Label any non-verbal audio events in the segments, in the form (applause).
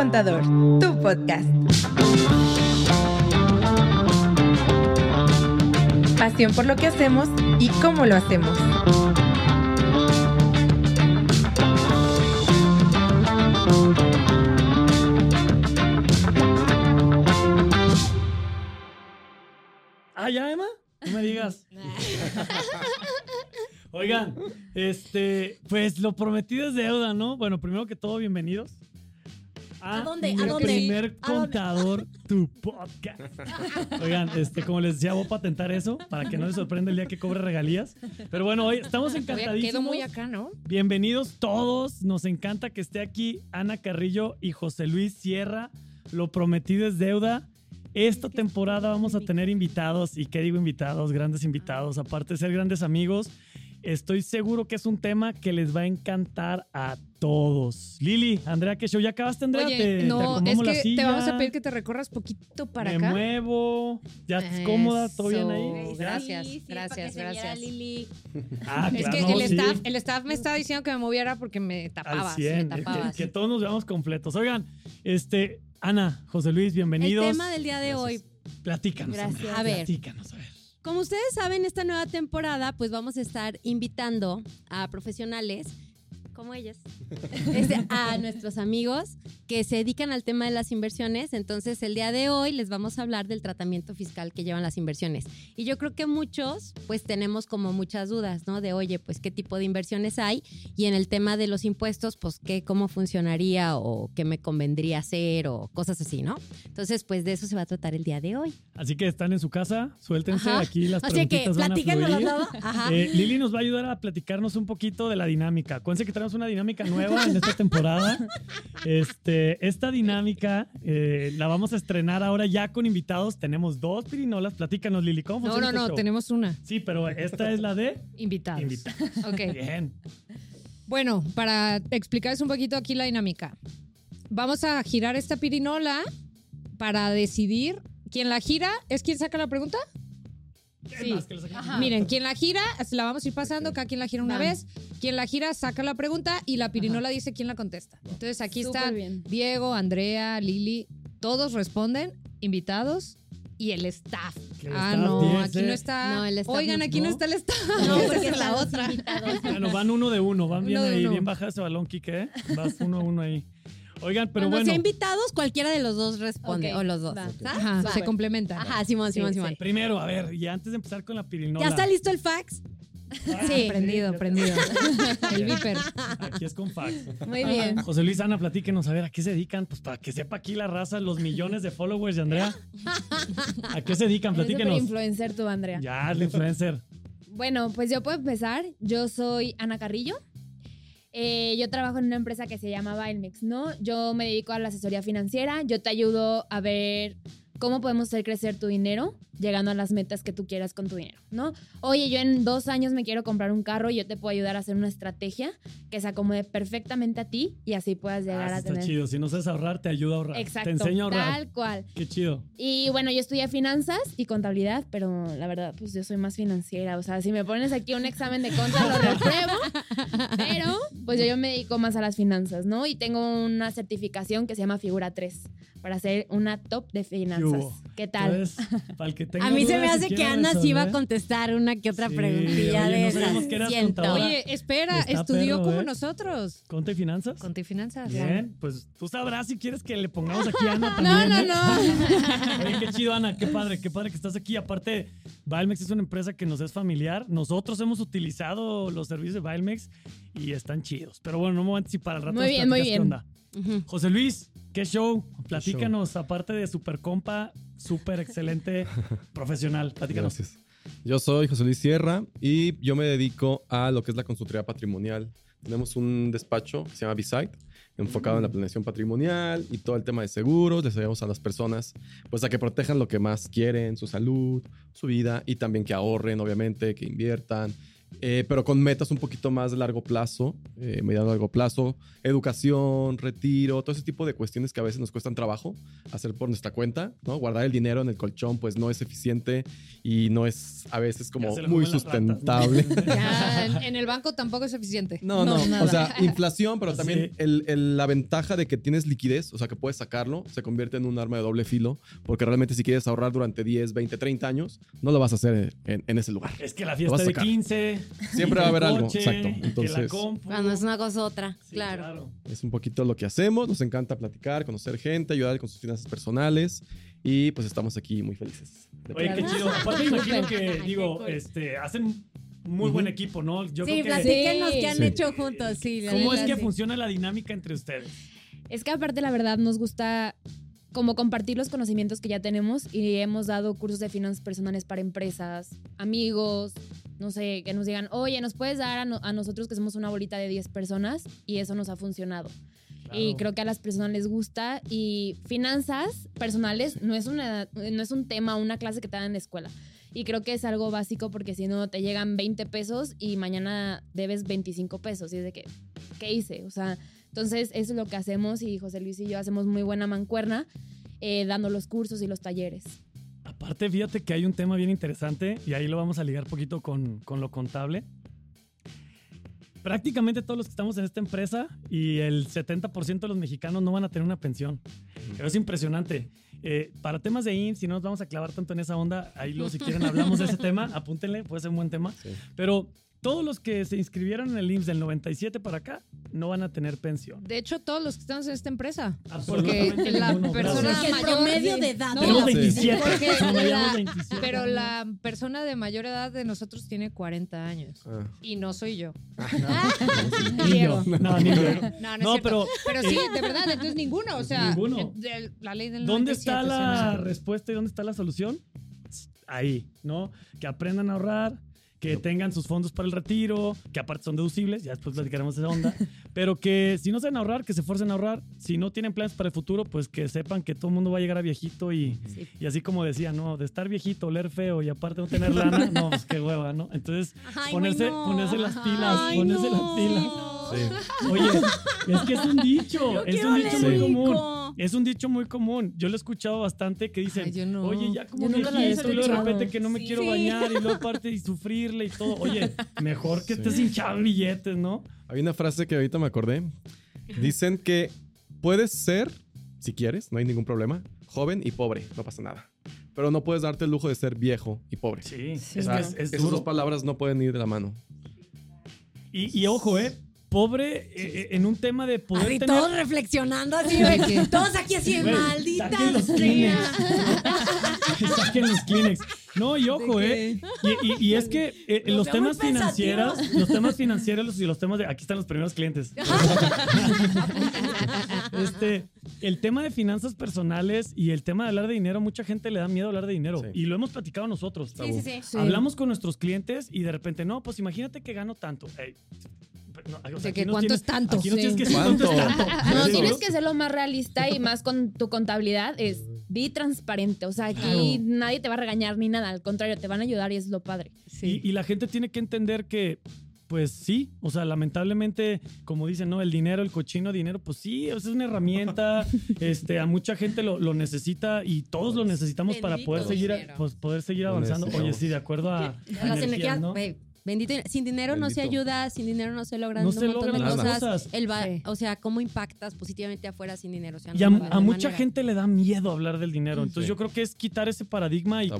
Contador, tu podcast. Pasión por lo que hacemos y cómo lo hacemos. Ah, ya, Emma. No me digas. (laughs) Oigan, este, pues lo prometido es deuda, ¿no? Bueno, primero que todo, bienvenidos. ¿A dónde? ¿A dónde? primer ¿A dónde? contador, tu podcast. (laughs) Oigan, este, como les decía, voy a patentar eso para que no les sorprenda el día que cobre regalías. Pero bueno, hoy estamos encantadísimos. quedo muy acá, ¿no? Bienvenidos todos. Nos encanta que esté aquí Ana Carrillo y José Luis Sierra. Lo prometido es deuda. Esta temporada vamos a tener invitados. ¿Y qué digo invitados? Grandes invitados. Aparte de ser grandes amigos, estoy seguro que es un tema que les va a encantar a todos. Lili, Andrea, ¿qué show? ¿Ya acabaste, Andrea? Oye, Te- te no, es que te vamos a pedir que te recorras poquito para Me acá. muevo. ¿Ya estás cómoda? ¿Todo bien ahí? Eso. ¿Ya? Gracias, gracias, gracias. Ah, Es claro, que no, el, sí. staff, el staff me estaba diciendo que me moviera porque me Al tapabas, 100, me que- tapabas. que, todos nos veamos completos. Oigan, este, Ana, José Luis, bienvenidos. El tema del día de hoy. Platícanos. Gracias. Andrea, A ver. Platícanos, a ver. Como ustedes saben, esta nueva temporada, pues vamos a estar invitando a profesionales como ellas, (laughs) a nuestros amigos que se dedican al tema de las inversiones. Entonces, el día de hoy les vamos a hablar del tratamiento fiscal que llevan las inversiones. Y yo creo que muchos, pues tenemos como muchas dudas, ¿no? De, oye, pues qué tipo de inversiones hay y en el tema de los impuestos, pues qué, cómo funcionaría o qué me convendría hacer o cosas así, ¿no? Entonces, pues de eso se va a tratar el día de hoy. Así que están en su casa, suéltense Ajá. aquí las Así que preguntitas van a platícanos fluir. todo. Ajá. Eh, Lili nos va a ayudar a platicarnos un poquito de la dinámica. Acuérdense que tenemos una dinámica nueva en esta temporada. Este, esta dinámica eh, la vamos a estrenar ahora ya con invitados. Tenemos dos pirinolas. Platícanos, Lili, ¿cómo No, funciona no, este no, show? tenemos una. Sí, pero esta es la de Invitados. invitados. Ok. Bien. Bueno, para explicarles un poquito aquí la dinámica. Vamos a girar esta pirinola para decidir quién la gira. ¿Es quien saca la pregunta? Miren, quien la gira, se la vamos a ir pasando, cada quien la gira una Va. vez. Quien la gira saca la pregunta y la pirinola dice quién la contesta. Entonces aquí Súper está bien. Diego, Andrea, Lili, todos responden, invitados y el staff. El ah, staff no, dice- aquí no está. No, el staff Oigan, no- aquí no, ¿no? está el staff. No, (laughs) porque es la otra. Bueno, van uno de uno, van bien Uno ahí, uno. bien baja ese balón, Quique. ¿eh? Vas uno a uno ahí. Oigan, pero Cuando bueno. sea invitados, cualquiera de los dos responde. Ok, o los dos. Ajá, Va. se complementan. Ajá, Simón, Simón, Sí, Simón. sí. Primero, a ver, y antes de empezar con la pirinola. ¿Ya está listo el fax? Ah, Sí. Prendido, ya prendido. (laughs) el viper. Aquí es con fax. Muy bien. José Luis, Ana, platíquenos, a ver, ¿a qué se dedican? Pues para que sepa aquí la raza, los millones de followers de Andrea. ¿A qué se dedican? Eres súper Platíquenos. influencer tú, Andrea. Ya, el influencer. Bueno, pues yo puedo empezar. Yo soy Ana Carrillo. Eh, yo trabajo en una empresa que se llama Bailmex, ¿no? Yo me dedico a la asesoría financiera. Yo te ayudo a ver cómo podemos hacer crecer tu dinero llegando a las metas que tú quieras con tu dinero, ¿no? Oye, yo en dos años me quiero comprar un carro y yo te puedo ayudar a hacer una estrategia que se acomode perfectamente a ti y así puedas llegar Ah, a eso está tener... chido. Si no sabes ahorrar, te ayuda a ahorrar. Exacto. Te enseño a ahorrar. Tal cual. Qué chido. Y bueno, yo estudié finanzas y contabilidad, pero la verdad, pues yo soy más financiera. O sea, si me pones aquí un examen de conta, lo repruebo. Pero, pues yo, yo me dedico más a las finanzas, ¿no? Y tengo una certificación que se llama Figura 3 para ser una top de finanzas. ¿Qué tal? Entonces, para el que tenga A mí se me hace que Ana sí iba a contestar una que otra Sí, preguntilla oye, de no esas. contadora. Oye, espera, Está estudió perro, como ¿eh? nosotros. ¿Conte y finanzas? Conte y finanzas. Bien, pues tú sabrás si quieres que le pongamos aquí a Ana (laughs) No, también. no, ¿eh? no. (laughs) Oye, qué chido, Ana, qué padre, qué padre que estás aquí. Aparte, Valmex es una empresa que nos es familiar. Nosotros hemos utilizado los servicios de Valmex y están chidos. Pero bueno, no me voy a anticipar al rato. Muy nos bien, muy bien. onda. Ujú. José Luis, ¿qué show? Platícanos, aparte de super compa, súper excelente (laughs) profesional. Platícanos. Gracias. Yo soy José Luis Sierra y yo me dedico a lo que es la consultoría patrimonial. Tenemos un despacho que se llama B-Site, enfocado en la planeación patrimonial y todo el tema de seguros. Les ayudamos a las personas pues a que protejan lo que más quieren, su salud, su vida y también que ahorren, obviamente, que inviertan, eh, pero con metas un poquito más de largo plazo, eh, mediano largo plazo, educación, retiro, todo ese tipo de cuestiones que a veces nos cuestan trabajo hacer por nuestra cuenta, ¿no? Guardar el dinero en el colchón pues no es eficiente y no es a veces como muy ¿no? sustentable. (laughs) Ya, (laughs) en, el banco tampoco es eficiente. No, no, nada. o sea, inflación, pero también Sí. el- el- la ventaja de que tienes liquidez, o sea, que puedes sacarlo, se convierte en un arma de doble filo, porque realmente si quieres ahorrar durante 10, 20, 30 años, no lo vas a hacer en, en ese lugar. Es que la fiesta de sacar. 15. (laughs) Siempre va a haber algo, coche, exacto. Entonces-. Cuando es una cosa otra, Sí, claro. Es un poquito lo que hacemos, nos encanta platicar, conocer gente, ayudar con sus finanzas personales y pues estamos aquí muy felices. Oye, qué Claro. chido. Aparte, imagino que, digo, este, hacen muy buen equipo, ¿no? Yo sí, creo que. platíquenos Sí. qué han Sí. hecho juntos. Sí, la ¿Cómo es que sí. funciona la dinámica entre ustedes? Es que aparte, la verdad, nos gusta como compartir los conocimientos que ya tenemos y hemos dado cursos de finanzas personales para empresas, amigos, no sé, que nos digan, oye, nos puedes dar a, no- a nosotros que somos una bolita de 10 personas y eso nos ha funcionado. Y creo que a las personas les gusta y finanzas personales no es, una, no es un tema, una clase que te dan en la escuela. Y creo que es algo básico porque si no te llegan 20 pesos y mañana debes 25 pesos. Y es de que, ¿qué hice? O sea, entonces eso es lo que hacemos y José Luis y yo hacemos muy buena mancuerna eh, dando los cursos y los talleres. Aparte, fíjate que hay un tema bien interesante y ahí lo vamos a ligar poquito con, con lo contable. Prácticamente todos los que estamos en esta empresa y el 70% de los mexicanos no van a tener una pensión. Pero es impresionante. Eh, para temas de IMSS, si no nos vamos a clavar tanto en esa onda, ahí luego si quieren hablamos de ese (laughs) tema, apúntenle, puede ser un buen tema. Sí. Pero todos los que se inscribieron en el IMSS del 97 para acá no van a tener pensión. De hecho, todos los que estamos en esta empresa. Porque la ninguno, persona gracias. Que el mayor. promedio de edad. No, Tenemos Sí. 27. porque promedio la- 27. Pero la persona de mayor edad de nosotros tiene 40 años. Ah, Y no soy yo. (laughs) Ni yo. No, ni yo. No, no, No, es pero Pero sí, de verdad, entonces ninguno. O sea, Ninguno. la ley del ¿Dónde 97, está la no respuesta y dónde está la solución? Ahí, ¿no? Que aprendan a ahorrar, que tengan sus fondos para el retiro, que aparte son deducibles, ya después platicaremos esa onda, (laughs) pero que si no saben ahorrar, que se esfuercen a ahorrar, si no tienen planes para el futuro, pues que sepan que todo el mundo va a llegar a viejito y, y así como decía, ¿no? De estar viejito, oler feo y aparte no tener lana, (laughs) no, pues qué hueva, ¿no? Entonces, Ay, ponerse, no. ponerse las pilas, Ay, ponerse no. las pilas. sí. Oye, es que es un dicho, Yo es un dicho muy rico. común. Es un dicho muy común. Yo lo he escuchado bastante que dicen, Ay, yo no. oye, ya como Yo y luego de repente que no me Sí. quiero bañar y luego (laughs) aparte y sufrirle y todo. Oye, (laughs) mejor que Sí. estés hinchado billetes, ¿no? Hay una frase que ahorita me acordé. Dicen que puedes ser, si quieres, no hay ningún problema, joven y pobre, no pasa nada. Pero no puedes darte el lujo de ser viejo y pobre. Sí, O es sea, que es, es esas duro. dos palabras no pueden ir de la mano. Y, y ojo, ¿eh? Pobre eh, eh, en un tema de poder Así tener... todos reflexionando así, güey. (laughs) Todos aquí así, Güey, maldita saquen los. Kleenex. (laughs) saquen los Kleenex. No, y ojo, ¿eh? Y, y- y es que eh, Los temas financieros, los temas financieros y los temas de... Aquí están los primeros clientes. (laughs) este, el tema de finanzas personales y el tema de hablar de dinero, mucha gente le da miedo hablar de dinero. Sí. Y lo hemos platicado nosotros. Sí, sí, sí. Sí. Hablamos con nuestros clientes y de repente, no, pues imagínate que gano tanto. Ey, no, o sea, que cuánto tienes- es tanto, Aquí no sí. tienes que tanto. (laughs) No, ¿Sí? tienes que ser lo más realista y más con tu contabilidad. Es di transparente. O sea, aquí Claro. nadie te va a regañar ni nada. Al contrario, te van a ayudar y es lo padre. Y, y la gente tiene que entender que, pues sí, o sea, lamentablemente, como dicen, ¿no? El dinero, el cochino dinero, pues sí, es una herramienta, (laughs) este, a mucha gente lo, lo necesita y todos lo necesitamos para poder seguir, pues, poder seguir avanzando. Oye, sí, de acuerdo a, a Las energías, energías, ¿no? Bendito, sin dinero no se Bendito. ayuda, sin dinero no se logran No un se montón de logran cosas. cosas. El va- Sí. O sea, cómo impactas positivamente afuera sin dinero. O sea, Y a, no a mucha manera. gente le da miedo hablar del dinero. Entonces Sí. yo creo que es quitar ese paradigma y,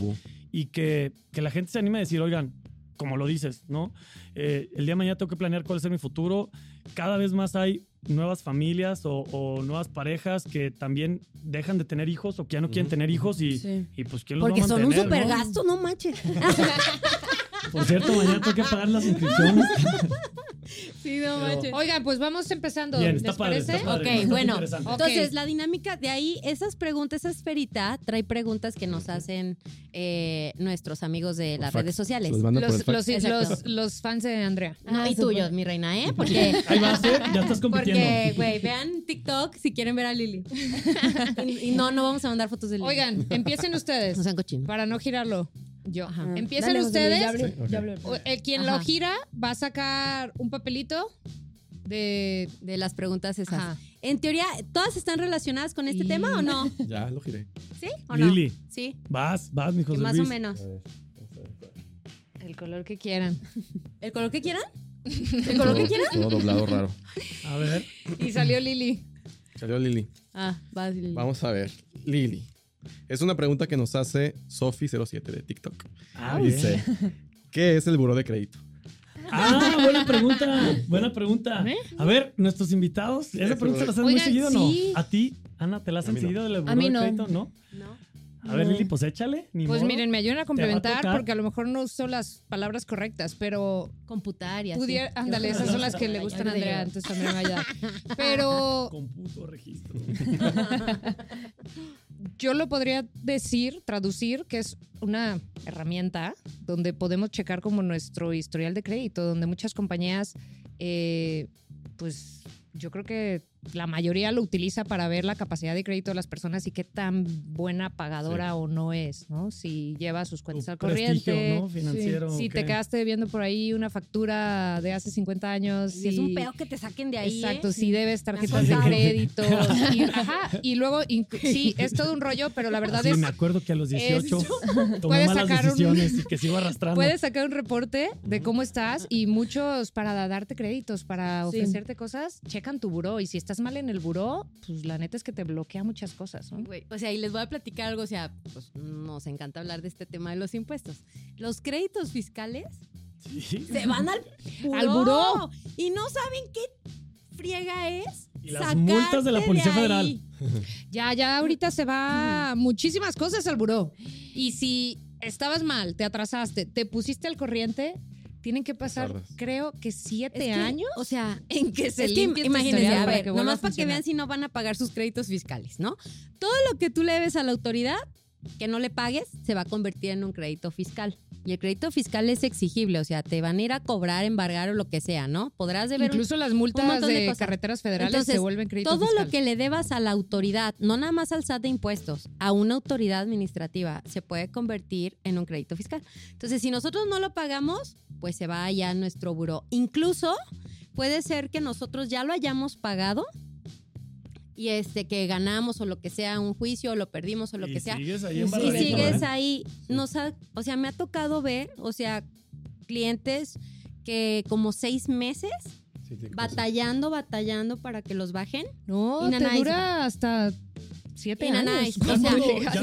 y que, que la gente se anime a decir, oigan, como lo dices, ¿no? Eh, el día de mañana tengo que planear cuál es mi futuro. Cada vez más hay nuevas familias o, o nuevas parejas que también dejan de tener hijos o que ya no quieren tener hijos y, Sí. y pues quién los Porque va a son un mantener, super ¿no? gasto, no manches. (laughs) Por cierto, mañana tengo que pagar las inscripciones. (laughs) Sí, no Pero- Oigan, pues vamos empezando. Bien, ¿Les está padre, parece? está padre. Ok, bueno. Entonces, la dinámica de ahí, esas preguntas, esa esferita, trae preguntas que nos hacen eh, nuestros amigos de las redes sociales. Los fans de Andrea. No, Ah, y tuyos, mi reina, ¿eh? Porque, Ahí va a ser, ya estás compitiendo. porque, güey, vean TikTok si quieren ver a Lili. (laughs) y, y no, no vamos a mandar fotos de Lili. Oigan, empiecen ustedes no sean cochinos. para no girarlo. Yo. Ajá. Dale, Luis, ustedes. ya hablé, hablé. El quien Ajá. lo gira va a sacar un papelito de. De las preguntas esas. Ajá. En teoría, ¿todas están relacionadas con este Y- tema o no? Ya lo giré. ¿Sí o no? Lili, Sí, vas, vas, mi José más Luis. o menos. El color que quieran. ¿El color que quieran? (laughs) ¿El color que quieran? Todo doblado raro. A ver, Y salió Lili. Salió Lili. Ah, vas, Lili. Vamos a ver. Lili. Es una pregunta que nos hace Sofi07 de TikTok. ah, bien. Dice, ¿qué es el buró de crédito? Ah, buena pregunta, buena pregunta. A ver, nuestros invitados, esa pregunta la hacen muy Oigan, seguido, o ¿no? sí. ¿A ti, Ana, te la hacen A mí no. seguido del buró mí de no. crédito? ¿No? ¿No? A ver, Lili, pues échale. Ni Pues modo. miren, me ayudan a complementar tocar. porque a lo mejor no uso las palabras correctas, pero Computar y así. pudiera. Ándale, esas son las que le gustan a Andrea, entonces también me va a ayudar. Pero Computo registro. (laughs) yo lo podría decir, traducir, que es una herramienta donde podemos checar como nuestro historial de crédito, donde muchas compañías, eh, pues yo creo que la mayoría lo utiliza para ver la capacidad de crédito de las personas y qué tan buena pagadora Sí. o no es, ¿no? Si lleva sus cuentas Tu al corriente. ¿no? Financiero. Si te quedaste debiendo por ahí una factura de hace 50 años. Y es un pedo que te saquen de ahí. Exacto, ¿eh? si debes Me han tarjetas de crédito. (laughs) y, ajá, y luego, sí, es todo un rollo, pero la verdad Sí, es me acuerdo que a los 18 (laughs) tomé Puedes malas sacar un- decisiones y que sigo arrastrando. Puedes sacar un reporte de cómo estás y muchos para darte créditos, para Sí. ofrecerte cosas, checan tu buró y si estás mal en el buró, pues la neta es que te bloquea muchas cosas, o sea, y les voy a platicar algo, o sea, pues nos encanta hablar de este tema de los impuestos. Los créditos fiscales Sí. se van al buró. Al buró. Y no saben qué friega es. Y las multas de la Policía Federal. (laughs) Ya, ya ahorita se va muchísimas cosas al buró. Y si estabas mal, te atrasaste, te pusiste al corriente, tienen que pasar, Tardas. creo que siete Es que, años. O sea, en que se es que imagínense, a para ver, que nomás a para que vean si no van a pagar sus créditos fiscales, ¿no? Todo lo que tú le debes a la autoridad que no le pagues se va a convertir en un crédito fiscal. Y el crédito fiscal es exigible, o sea, te van a ir a cobrar, embargar o lo que sea, ¿no? Podrás deber un- Incluso las multas de carreteras federales Entonces, se vuelven crédito todo fiscal. lo que le debas a la autoridad, no nada más al SAT de impuestos, a una autoridad administrativa, se puede convertir en un crédito fiscal. Entonces, si nosotros no lo pagamos, pues se va allá a nuestro buró. Incluso puede ser que nosotros ya lo hayamos pagado y este que ganamos o lo que sea, un juicio o lo perdimos o lo Y que sea. Sigues ahí Y sigues ¿eh? ahí, nos ha- o sea, me ha tocado ver, o sea, clientes que como seis meses Sí, batallando, batallando para que los bajen. No, Y te nanay. dura hasta siete Y años. O sea,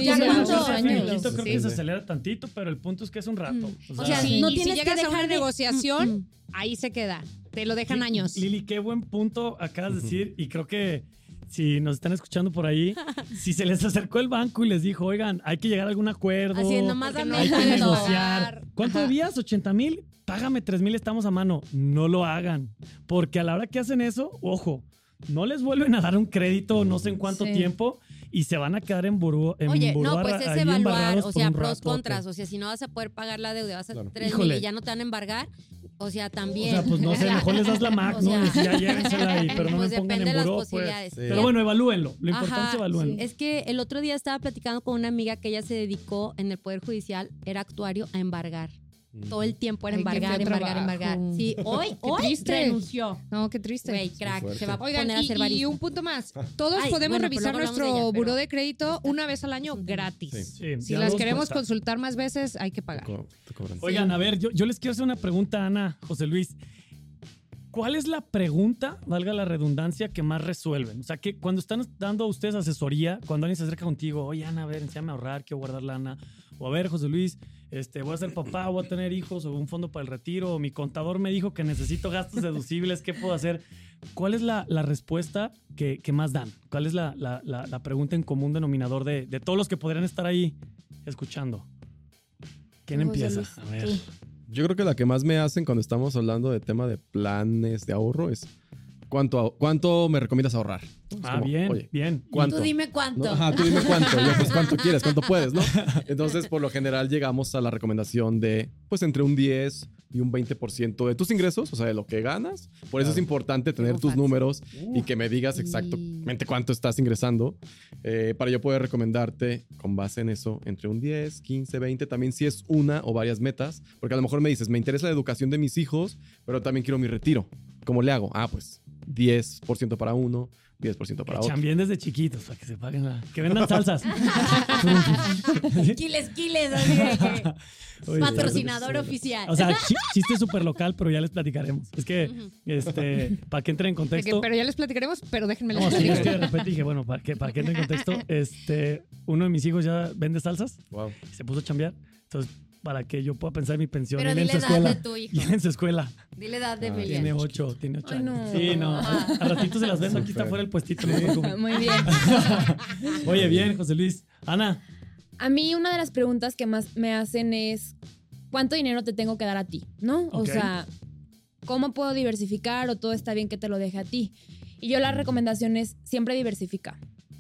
ya el años. creo Sí. que se acelera tantito, pero el punto es que es un rato. O sea, Sí, no y si tienes que a una dejar de- negociación, Mm, mm. ahí se queda. Te lo dejan años. Lili, qué buen punto acabas de decir y creo que si nos están escuchando por ahí, (laughs) si se les acercó el banco y les dijo, oigan, hay que llegar a algún acuerdo, Así es, nomás porque dame no hay que negociar. ¿Cuánto debías? ¿80 mil? Págame 3 mil, estamos a mano. No lo hagan, porque a la hora que hacen eso, ojo, no les vuelven a dar un crédito no sé en cuánto Sí. tiempo y se van a quedar en buró. En Oye, no, pues es evaluar, o sea, pros, contras. O sea, si no vas a poder pagar la deuda, vas a Claro. tres Híjole. mil y ya no te van a embargar. O sea, O también. sea, pues no sé, (laughs) mejor les das la Mac, O ¿no? sea, Y si ya llévensela ahí, (laughs) pero no pues me pongan en las buró, pues. Sí. Pero bueno, evalúenlo. Lo importante Ajá, es evalúenlo. Es que el otro día estaba platicando con una amiga que ella se dedicó en el Poder Judicial, era actuario, a embargar. Todo el tiempo era embargar, embargar, embargar. Sí, (laughs) hoy, Qué hoy triste. renunció. No, qué triste. Güey, crack, se va a Oigan, poner a y, hacer y barista. un punto más. (laughs) Todos Ay, podemos bueno, pero revisar luego hablamos de nuestro ella, pero- buró de crédito una vez al año gratis. Sí. Sí, Si ya las queremos cuesta. consultar más veces, hay que pagar. Co- te cobran. Oigan, a ver, yo, yo les quiero hacer una pregunta, Ana, José Luis. ¿Cuál es la pregunta, valga la redundancia, que más resuelven? O sea, que cuando están dando a ustedes asesoría, cuando alguien se acerca contigo, oye, Ana, a ver, enséñame a ahorrar, quiero guardar lana. O a ver, José Luis, este, voy a ser papá, voy a tener hijos, o un fondo para el retiro, o mi contador me dijo que necesito gastos deducibles, ¿qué puedo hacer? ¿Cuál es la, la respuesta que, que más dan? ¿Cuál es la, la- la- la pregunta en común denominador de, de todos los que podrían estar ahí escuchando? ¿Quién empieza? A ver. Yo creo que la que más me hacen cuando estamos hablando de tema de planes de ahorro es, ¿cuánto, ¿cuánto me recomiendas ahorrar? Ah, como, bien, oye, bien. ¿Cuánto? Tú dime ¿no? cuánto. Ajá, tú dime cuánto. Yo, pues, ¿cuánto (laughs) quieres? ¿Cuánto puedes? ¿no? Entonces, por lo general, llegamos a la recomendación de, pues, entre un 10 y un 20% de tus ingresos, o sea, de lo que ganas. Por eso es importante tener tus números y que me digas exactamente cuánto estás ingresando eh, para yo poder recomendarte con base en eso entre un 10, 15, 20, también si es una o varias metas, porque a lo mejor me dices, me interesa la educación de mis hijos, pero también quiero mi retiro. ¿Cómo le hago? Ah, pues 10% para uno, 10% para Que otro. chambien desde chiquitos para que se paguen la- Que vendan salsas. (laughs) Quiles, quiles, (laughs) Oye, patrocinador oficial. O sea, (laughs) chi- chiste súper local, pero ya les platicaremos. Es que, este, para que entren en que- contexto. pero ya les platicaremos, pero déjenme No, sí, es que de repente dije, bueno, para que, para que entren en contexto, este, uno de mis hijos ya vende salsas Wow. y se puso a chambear. Entonces, para que yo pueda pensar en mi pensión, Pero en dile su edad de tu hijo. Y (laughs) en su escuela. Dile edad de Ah, Emiliano. Tiene ocho, tiene ocho Ay, años. no. Sí, no. A, a ratito se las vendo. Aquí está fuera el puestito. no. (laughs) Muy bien. (laughs) Oye, bien, José Luis. Ana, A mí una de las preguntas que más me hacen es ¿cuánto dinero te tengo que dar a ti? ¿No? O sea, ¿cómo puedo diversificar o todo está bien que te lo deje a ti? Y yo la recomendación es siempre diversifica.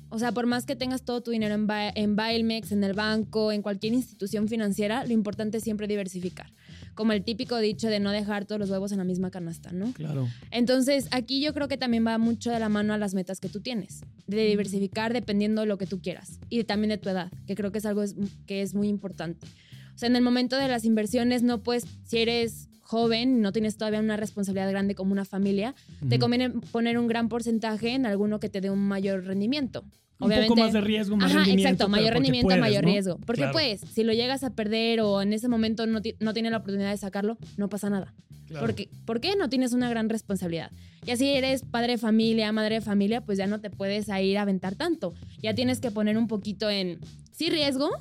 O sea, por más que tengas todo tu dinero en, Ba- en Bailmex, en el banco, en cualquier institución financiera, lo importante es siempre diversificar. Como el típico dicho de no dejar todos los huevos en la misma canasta, ¿no? claro. Entonces, aquí yo creo que también va mucho de la mano a las metas que tú tienes, de diversificar dependiendo de lo que tú quieras y también de tu edad, que creo que es algo que es muy importante. O sea, en el momento de las inversiones no puedes, si eres joven, no tienes todavía una responsabilidad grande como una familia, te Ujú. conviene poner un gran porcentaje en alguno que te dé un mayor rendimiento. Un poco más de riesgo, más Ajá, rendimiento. exacto, mayor rendimiento, puedes, mayor ¿no? riesgo. Porque Claro, pues, si lo llegas a perder o en ese momento no, no tienes la oportunidad de sacarlo, no pasa nada. claro. Porque, ¿Por qué no tienes una gran responsabilidad? Ya si eres padre de familia, madre de familia, pues ya no te puedes a ir a aventar tanto. Ya tienes que poner un poquito en, sí, riesgo,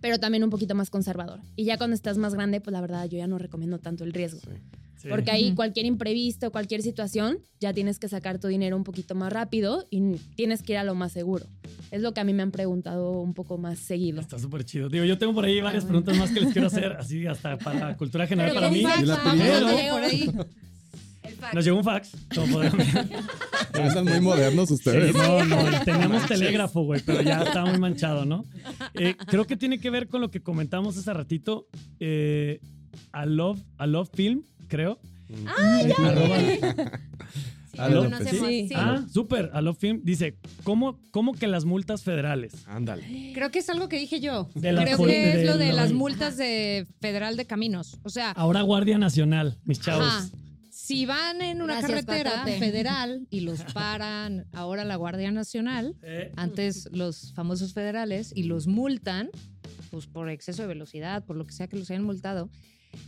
pero también un poquito más conservador. Y ya cuando estás más grande, pues la verdad yo ya no recomiendo tanto el riesgo. Sí. Sí. Porque ahí cualquier imprevisto, cualquier situación, ya tienes que sacar tu dinero un poquito más rápido y tienes que ir a lo más seguro. Es lo que a mí me han preguntado un poco más seguido. Está súper chido. Digo, yo tengo por ahí varias preguntas más que les quiero hacer, así hasta para cultura general Pero para mí. Y la primera, ¿no? Por ahí. Nos llegó un fax. como podrán ver. Están muy modernos ustedes. Sí, no, no, teníamos telégrafo, güey, pero ya estaba muy manchado, ¿no? (laughs) Eh, creo que tiene que ver con lo que comentamos hace ratito. Eh, a Love, a Love Film, creo. Ah, Eh, Sí, Ah, lo pues sí. sí. Ah, súper, a Love Film. Dice, ¿cómo, ¿cómo que las multas federales? Ándale. Creo que es algo que dije yo. De la Creo que es de lo de lo- las multas de Federal de Caminos. O sea, Ahora Guardia Nacional, mis chavos. Ajá. Si van en una Gracias, carretera Patote. federal (laughs) y los paran ahora la Guardia Nacional, Eh, antes los famosos federales, y los multan, pues por exceso de velocidad, por lo que sea que los hayan multado,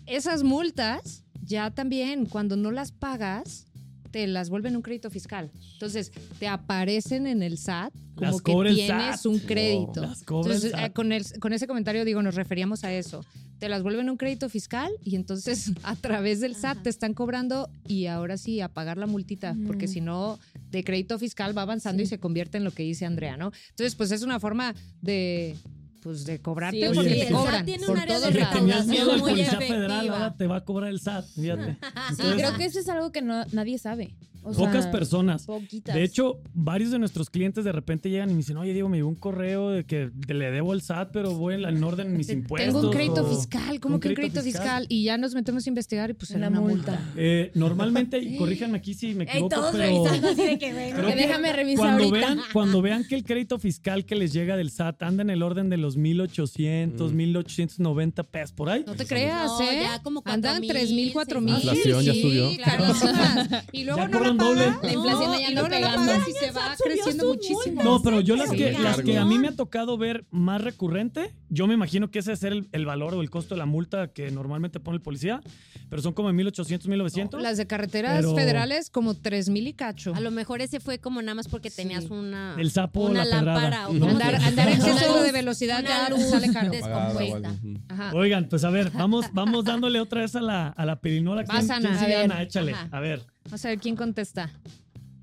esas multas ya también cuando no las pagas te las vuelven un crédito fiscal. Entonces, te aparecen en el SAT como Las que tienes SAT. un crédito. El Entonces, SAT. eh, con, el- con ese comentario digo, nos referíamos a eso. Te las vuelven un crédito fiscal y entonces (laughs) a través del SAT Ajá. te están cobrando y ahora sí a pagar la multita, porque si no, de crédito fiscal va avanzando y se convierte en lo que dice Andrea, ¿no? Entonces, pues es una forma de, pues, de cobrarte Sí, porque sí, te el SAT cobran tiene un por área de tenías miedo al muy policía efectiva. federal, ahora te va a cobrar el SAT, fíjate. (laughs) Sí, Sí, Entonces, creo que eso es algo que no, nadie sabe. O Pocas sea, personas. Poquitas. De hecho, varios de nuestros clientes de repente llegan y me dicen, oye, Diego, me llegó un correo de que le debo al SAT, pero voy en, la- en orden en mis impuestos. Tengo un crédito fiscal, ¿cómo un que un crédito fiscal? fiscal? Y ya nos metemos a investigar y pues Una una multa. multa. Eh, normalmente, y (laughs) corríjanme aquí si me Ey, equivoco, todos pero revisando así de que ven. creo Que déjame revisar cuando ahorita. vean, cuando vean que el crédito fiscal que les llega del SAT anda en el orden de los 1800, Mm. 1890 pesos por ahí. No te creas, No, ¿eh? ya como Andan 4,000, 3 mil, 4 mil. La inflación ya subió. carísimas. Y luego Ya no doble. La inflación luego no pegando. y se va creciendo muchísimo. No, pero yo las que, las que a mí me ha tocado ver más recurrente, yo me imagino que ese es el, el valor o el costo de la multa que normalmente pone el policía, pero son como 1800, 1900. Las de carreteras Pero- federales como 3 mil y cacho. A lo mejor ese fue como nada más porque Sí. tenías una. El sapo una la lámpara. o Ujú. ¿cómo se Andar, andar exceso de velocidad ya luz sale caro. descompuesta. Ajá. Oigan, pues a ver, vamos, vamos dándole otra vez a la, a la pirinola. Vas, ¿Quién- Ana. quién sigue, A ver. Ana? Échale. Ajá. A ver. Vamos a ver quién contesta.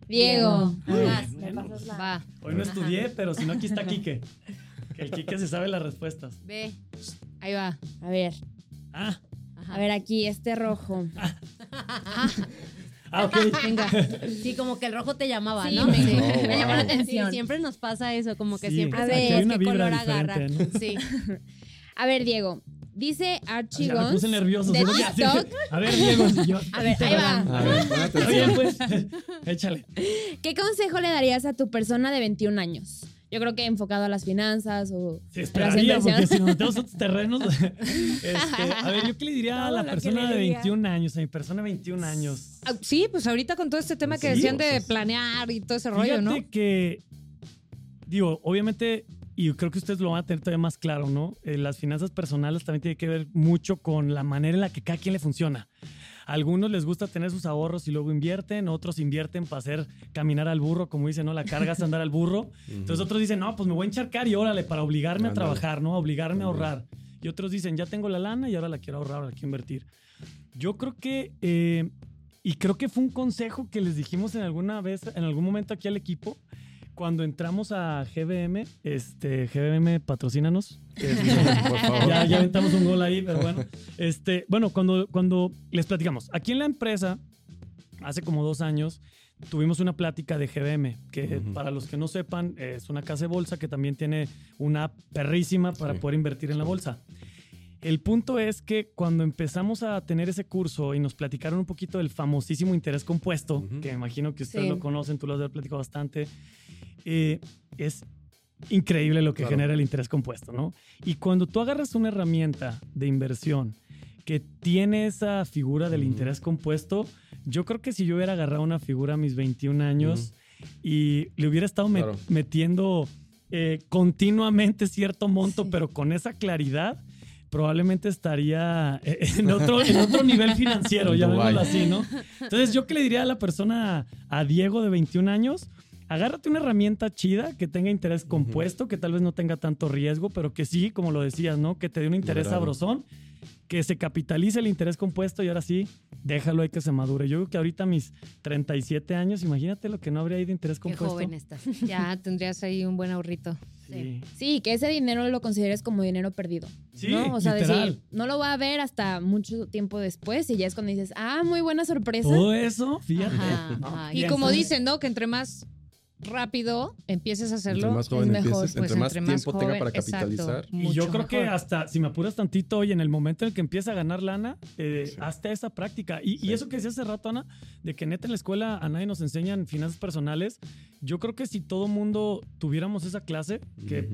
Diego. Vas, la- Va. hoy no estudié, pero si no, aquí está Quique. (laughs) Que el Quique se sabe las respuestas. Ve. Ahí va. A ver, Ah, Ajá. a ver aquí, este rojo. Ah, ok. Venga. Sí, como que el rojo te llamaba, Sí, ¿no? me, llamó la wow. Sí, atención. siempre nos pasa eso, como que Sí, siempre A ver, qué color diferente, agarra. ¿no? Sí. A ver, Diego. Dice Archie Gons puse nervioso. de. TikTok. A ver, Diego. si yo- A ver, ahí va. A ver, atención. pues. (laughs) Échale. ¿Qué consejo le darías a tu persona de 21 años? Yo creo que enfocado a las finanzas o Sí, a las esperaría, porque inversiones. si nos metemos otros terrenos. (laughs) este, (laughs) a ver, ¿yo qué le diría a la persona de diga. 21 años, a mi persona de 21 años? Ah, Sí, pues ahorita con todo este tema que Sí, decían de planear y todo ese rollo, Fíjate ¿no? que, digo, obviamente, y creo que ustedes lo van a tener todavía más claro, ¿no? Eh, las finanzas personales también tienen que ver mucho con la manera en la que cada quien le funciona. A algunos les gusta tener sus ahorros y luego invierten, otros invierten para hacer caminar al burro, como dicen, ¿no? La carga es andar al burro. (laughs) Entonces otros dicen, no, pues me voy a encharcar y órale, para obligarme a Ándale. trabajar, ¿no? A obligarme a Ándale. ahorrar. Y otros dicen, ya tengo la lana y ahora la quiero ahorrar, ahora la quiero invertir. Yo creo que, eh, y creo que fue un consejo que les dijimos en alguna vez, en algún momento aquí al equipo, cuando entramos a GBM, este, GBM, patrocínanos. que (laughs) es- Por favor. ya, ya aventamos un gol ahí, pero bueno. Este, bueno, cuando, cuando les platicamos, aquí en la empresa, hace como dos años, tuvimos una plática de GBM, que para los que no sepan, es una casa de bolsa que también tiene una app perrísima para Sí. poder invertir en la bolsa. El punto es que cuando empezamos a tener ese curso y nos platicaron un poquito del famosísimo interés compuesto, que me imagino que ustedes Sí. lo conocen, tú lo has platicado bastante, eh, es increíble lo que Claro. genera el interés compuesto, ¿no? Y cuando tú agarras una herramienta de inversión que tiene esa figura del interés compuesto, yo creo que si yo hubiera agarrado una figura a mis 21 años y le hubiera estado Claro. metiendo eh, continuamente cierto monto, pero con esa claridad, probablemente estaría eh, en otro, en otro nivel financiero, Dubái. así, ¿no? Entonces, yo que le diría a la persona, a Diego de 21 años, agárrate una herramienta chida que tenga interés compuesto, que tal vez no tenga tanto riesgo, pero que sí, como lo decías, ¿no? Que te dé un interés sabrosón, que se capitalice el interés compuesto y ahora sí, déjalo ahí que se madure. Yo creo que ahorita mis 37 años, imagínate lo que no habría ahí de interés Qué compuesto. joven estás. Ya tendrías ahí un buen ahorrito. Sí. Sí, que ese dinero lo consideres como dinero perdido. Sí, ¿no? O sea, literal. decir, no lo va a ver hasta mucho tiempo después y ya es cuando dices, ah, muy buena sorpresa. Todo eso, fíjate. Ajá, ¿no? ajá, Y como dicen, ¿no? Que entre más rápido empieces a hacerlo, Entre más joven es mejor, empieces, pues entre más entre más tiempo tenga joven, para exacto. capitalizar. Y yo creo que hasta, si me apuras tantito hoy, en el momento en el que empieza a ganar lana, eh, Sí. hasta esa práctica. Y, eso que decía hace rato, Ana, de que neta en la escuela a nadie nos enseñan finanzas personales, yo creo que si todo mundo tuviéramos esa clase, que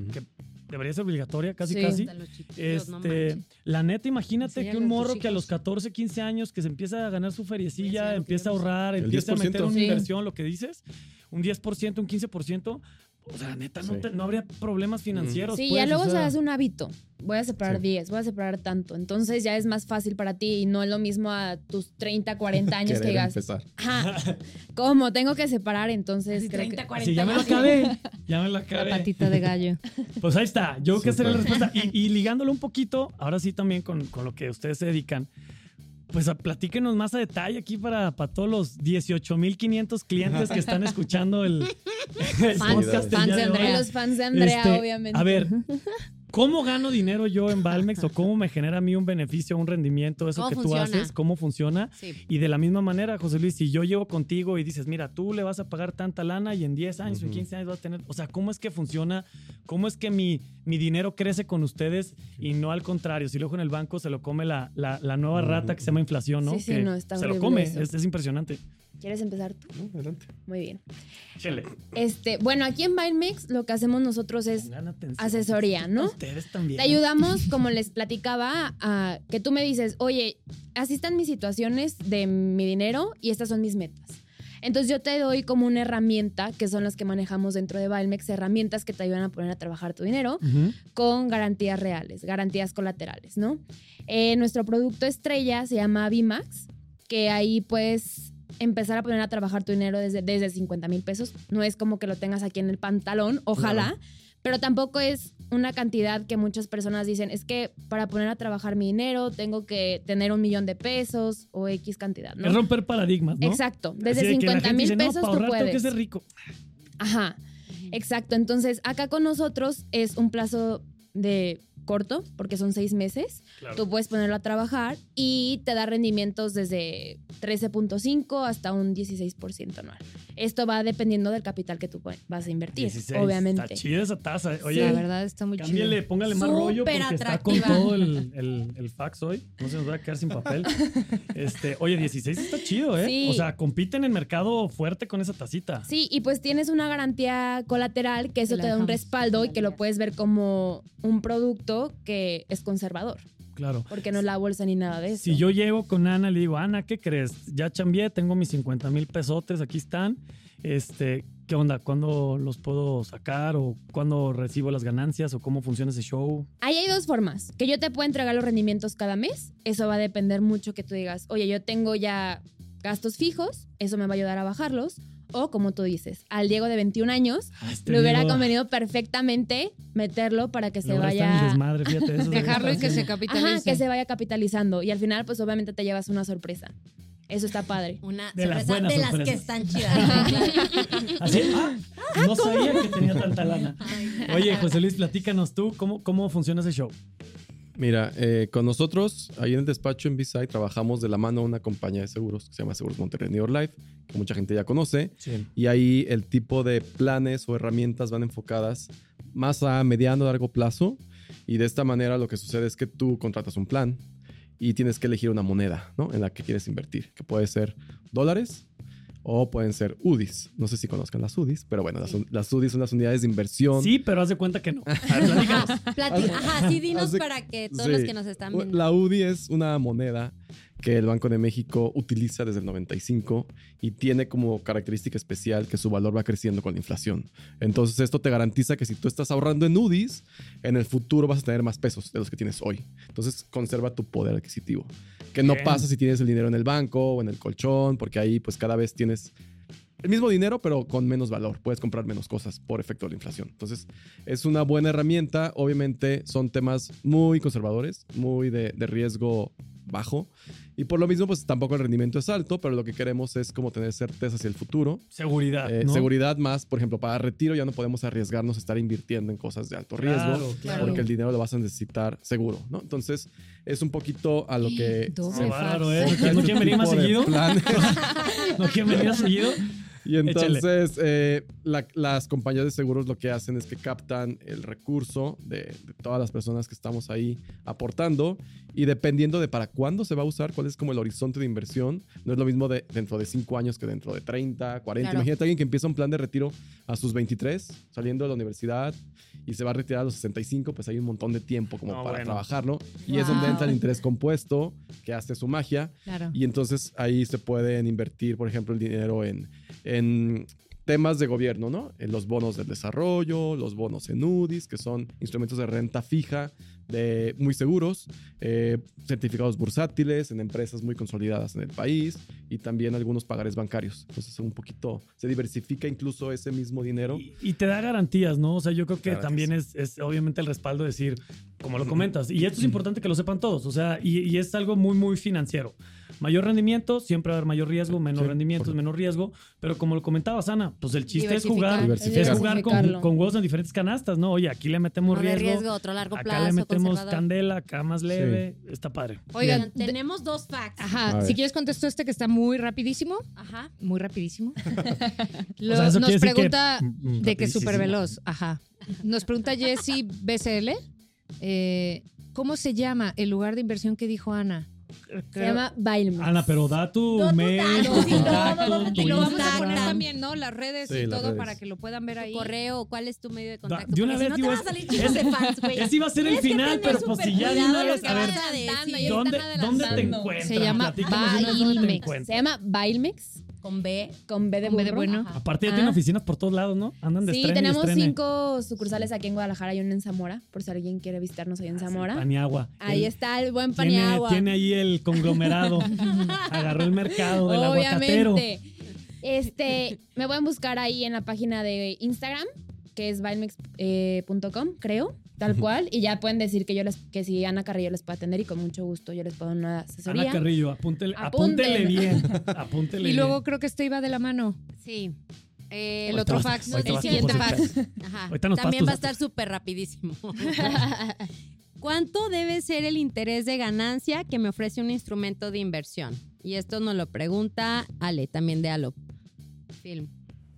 debería ser obligatoria casi Sí. casi, Hasta los chiquillos, no este, la neta, imagínate que un morro que a los hijos. 14, 15 años que se empieza a ganar su feriecilla, empieza a ahorrar, empieza a meter 10%. una Sí. inversión, lo que dices, un 10%, un 15%, o sea, neta, no, Sí. te- no habría problemas financieros. Sí, pues, ya o luego se hace un hábito. Voy a separar Sí. 10, voy a separar tanto. Entonces ya es más fácil para ti y no es lo mismo a tus 30, 40 (laughs) años que digas, ajá, ¿cómo? Tengo que separar, entonces Así creo 30, que... 40 Sí, (laughs) ya me lo acabé. Ya me lo la acabé. patita de gallo. (laughs) Pues ahí está. Yo creo que esa era la respuesta. Y, y ligándolo un poquito, ahora sí también con, con lo que ustedes se dedican, pues platíquenos más a detalle aquí para, para todos los 18.500 clientes que están escuchando el, el Fans, podcast fans de. Andrea. Los fans de Andrea, Este, obviamente. A ver, ¿cómo gano dinero yo en Valmex o cómo me genera a mí un beneficio, un rendimiento, eso ¿Cómo que tú haces? ¿Cómo funciona? Sí. Y de la misma manera, José Luis, si yo llego contigo y dices, mira, tú le vas a pagar tanta lana y en 10 años o en Ujú. 15 años vas a tener, o sea, ¿cómo es que funciona? ¿Cómo es que mi, mi dinero crece con ustedes y no al contrario? Si lo dejo en el banco, se lo come la, la, la nueva rata que se llama inflación, ¿no? Sí, sí, que no, está se lo come, es impresionante. ¿Quieres empezar tú? No, adelante. Muy bien. Chele. Este, bueno, aquí en Bindmix lo que hacemos nosotros es asesoría, ¿no? Ustedes también. Te ayudamos, como les platicaba, a que tú me dices, oye, así están mis situaciones de mi dinero y estas son mis metas. Entonces yo te doy como una herramienta, que son las que manejamos dentro de Valmex, herramientas que te ayudan a poner a trabajar tu dinero con garantías reales, garantías colaterales, ¿no? Eh, nuestro producto estrella se llama Bimax, que ahí puedes empezar a poner a trabajar tu dinero desde, desde 50 mil pesos. No es como que lo tengas aquí en el pantalón, ojalá, pero tampoco es una cantidad que muchas personas dicen, es que para poner a trabajar mi dinero tengo que tener un millón de pesos o X cantidad, ¿no? Es romper paradigmas, ¿no? Exacto, desde de que la 50 gente mil dice, no, pesos para tú tengo que puedes. ser rico. Ajá, exacto. Entonces, acá con nosotros es un plazo de corto, porque son seis meses. Claro. Tú puedes ponerlo a trabajar y te da rendimientos desde 13.5 hasta un 16% anual. Esto va dependiendo del capital que tú vas a invertir, 16. obviamente. Está chida esa tasa. la Oye, verdad está muy cámbiale, chido. póngale más rollo porque está con todo el, el- el fax hoy. No se nos va a quedar sin papel. (laughs) Este, oye, 16 está chido, ¿eh? Sí. O sea, compite en el mercado fuerte con esa tacita. Sí, y pues tienes una garantía colateral que eso La te da un respaldo y que lo puedes ver como un producto que es conservador, Claro. porque no es la bolsa ni nada de eso. Si yo llego con Ana, le digo, Ana, ¿qué crees? Ya chambié, tengo mis 50 mil pesotes, aquí están. Este, ¿qué onda? ¿Cuándo los puedo sacar? ¿O cuándo recibo las ganancias? ¿O cómo funciona ese show? Ahí hay dos formas. Que yo te pueda entregar los rendimientos cada mes. Eso va a depender mucho que tú digas, oye, yo tengo ya gastos fijos, eso me va a ayudar a bajarlos. O como tú dices, al Diego de 21 años Ah, este le hubiera Diego, convenido perfectamente meterlo para que se vaya... desmadre, fíjate. eso Dejarlo y que se capitalice. Ajá, que se vaya capitalizando. Y al final, pues obviamente te llevas una sorpresa. Eso está padre. Una De las sorpresa buenas de las que están chidas. (laughs) Así, ah, no sabía que tenía tanta lana. Oye, José Luis, platícanos tú, ¿cómo, cómo funciona ese show? Mira, eh, con nosotros, ahí en el despacho en B-Side, trabajamos de la mano una compañía de seguros que se llama Seguros Monterrey New York Life, que mucha gente ya conoce. Sí. Y ahí el tipo de planes o herramientas van enfocadas más a mediano o largo plazo. Y de esta manera lo que sucede es que tú contratas un plan y tienes que elegir una moneda ¿no? en la que quieres invertir, que puede ser dólares o pueden ser UDIs. No sé si conozcan las UDIs, pero bueno, las, las UDIs son las unidades de inversión. Sí, pero haz de cuenta que no. (laughs) Ajá, sí, dinos Hace- para que todos sí. los que nos están viendo. La UDI es una moneda que el Banco de México utiliza desde el 95 y tiene como característica especial que su valor va creciendo con la inflación. Entonces esto te garantiza que si tú estás ahorrando en UDIs, en el futuro vas a tener más pesos de los que tienes hoy. Entonces conserva tu poder adquisitivo. Que no pasa si tienes el dinero en el banco o en el colchón, porque ahí pues cada vez tienes el mismo dinero, pero con menos valor. Puedes comprar menos cosas por efecto de la inflación. Entonces, es una buena herramienta. Obviamente, son temas muy conservadores, muy de, de riesgo bajo. Y por lo mismo, pues tampoco el rendimiento es alto, pero lo que queremos es como tener certeza hacia el futuro. Seguridad. Eh, ¿no? Seguridad más, por ejemplo, para retiro ya no podemos arriesgarnos a estar invirtiendo en cosas de alto riesgo. Claro, claro. Porque el dinero lo vas a necesitar seguro, ¿no? Entonces, es un poquito a lo que... Doble ¿eh? ¿No quieren venir (laughs) más seguido? ¿No quieren venir más seguido? (laughs) Y entonces eh, la- las compañías de seguros lo que hacen es que captan el recurso de, de todas las personas que estamos ahí aportando y dependiendo de para cuándo se va a usar, cuál es como el horizonte de inversión, no es lo mismo de dentro de 5 años que dentro de 30, 40. Claro. Imagínate a alguien que empieza un plan de retiro a sus 23, saliendo de la universidad y se va a retirar a los 65, pues hay un montón de tiempo como No, para bueno. trabajarlo y es donde Wow. entra el interés compuesto que hace su magia. Claro. Y entonces ahí se pueden invertir, por ejemplo, el dinero en, en temas de gobierno, ¿no? En los bonos del desarrollo, los bonos en UDIs, que son instrumentos de renta fija de muy seguros, eh, certificados bursátiles en empresas muy consolidadas en el país y también algunos pagares bancarios. Entonces un poquito se diversifica incluso ese mismo dinero. Y, y te da garantías, ¿no? O sea, yo creo que que también es, es obviamente el respaldo de decir, como lo comentas, y esto es importante que lo sepan todos, o sea, y, y es algo muy, muy financiero. Mayor rendimiento, siempre va a haber mayor riesgo, menos Sí, rendimiento, por- menos riesgo, pero como lo comentabas, Ana, pues el chiste es jugar, es jugar con, con huevos en diferentes canastas, ¿no? Oye, aquí le metemos riesgo, riesgo, otro largo acá plazo, le metemos candela, acá más leve, está padre. Oigan, tenemos dos facts. Ajá, si quieres contesto este que está muy rapidísimo, Ajá. muy rapidísimo. (laughs) O sea, (laughs) nos que- pregunta Mm, mm, de que súper veloz. Ajá. Nos pregunta Jessy BCL, eh, ¿cómo se llama el lugar de inversión que dijo Ana? Se llama Bailmex. Ana, pero da tu Da tu mail, tu sí, no, contacto, no, no, tu Y lo vamos a poner también, ¿no? Las redes Sí, y las todo redes. para que lo puedan ver ahí. Correo, ¿cuál es tu medio de contacto? de una Porque si vez no te van a salir chicos de fans, güey. Ese iba a ser el final, pero pues si ya de una lo vez, a ver, ¿dónde, están ¿dónde te encuentras? Se llama vez Bailmex. Se llama Bailmex Con B. con B de, Con B de bueno. Ajá. Aparte ya Ah. tienen oficinas por todos lados, ¿no? Andan de Sí, estrene y tenemos estrene. cinco sucursales aquí en Guadalajara y una en Zamora, por si alguien quiere visitarnos ahí en Zamora. Paniagua. Ahí El- está el buen Tiene, Paniagua. tiene ahí el conglomerado. (laughs) Agarró el mercado del aguacatero. Obviamente. Este, me pueden buscar ahí en la página de Instagram, que es bailmex.com, creo, tal cual, y ya pueden decir que yo les, que si Ana Carrillo les puede atender y con mucho gusto yo les puedo dar una asesoría. Ana Carrillo, apúntele, apúntele (laughs) bien. Apúntele Y luego bien. creo que este iba de la mano. Sí. Eh, El otro vas- fax, el siguiente fax. (laughs) Ajá. También va a estar súper rapidísimo. (laughs) ¿Cuánto debe ser el interés de ganancia que me ofrece un instrumento de inversión? Y esto nos lo pregunta Ale, también de Alop Film.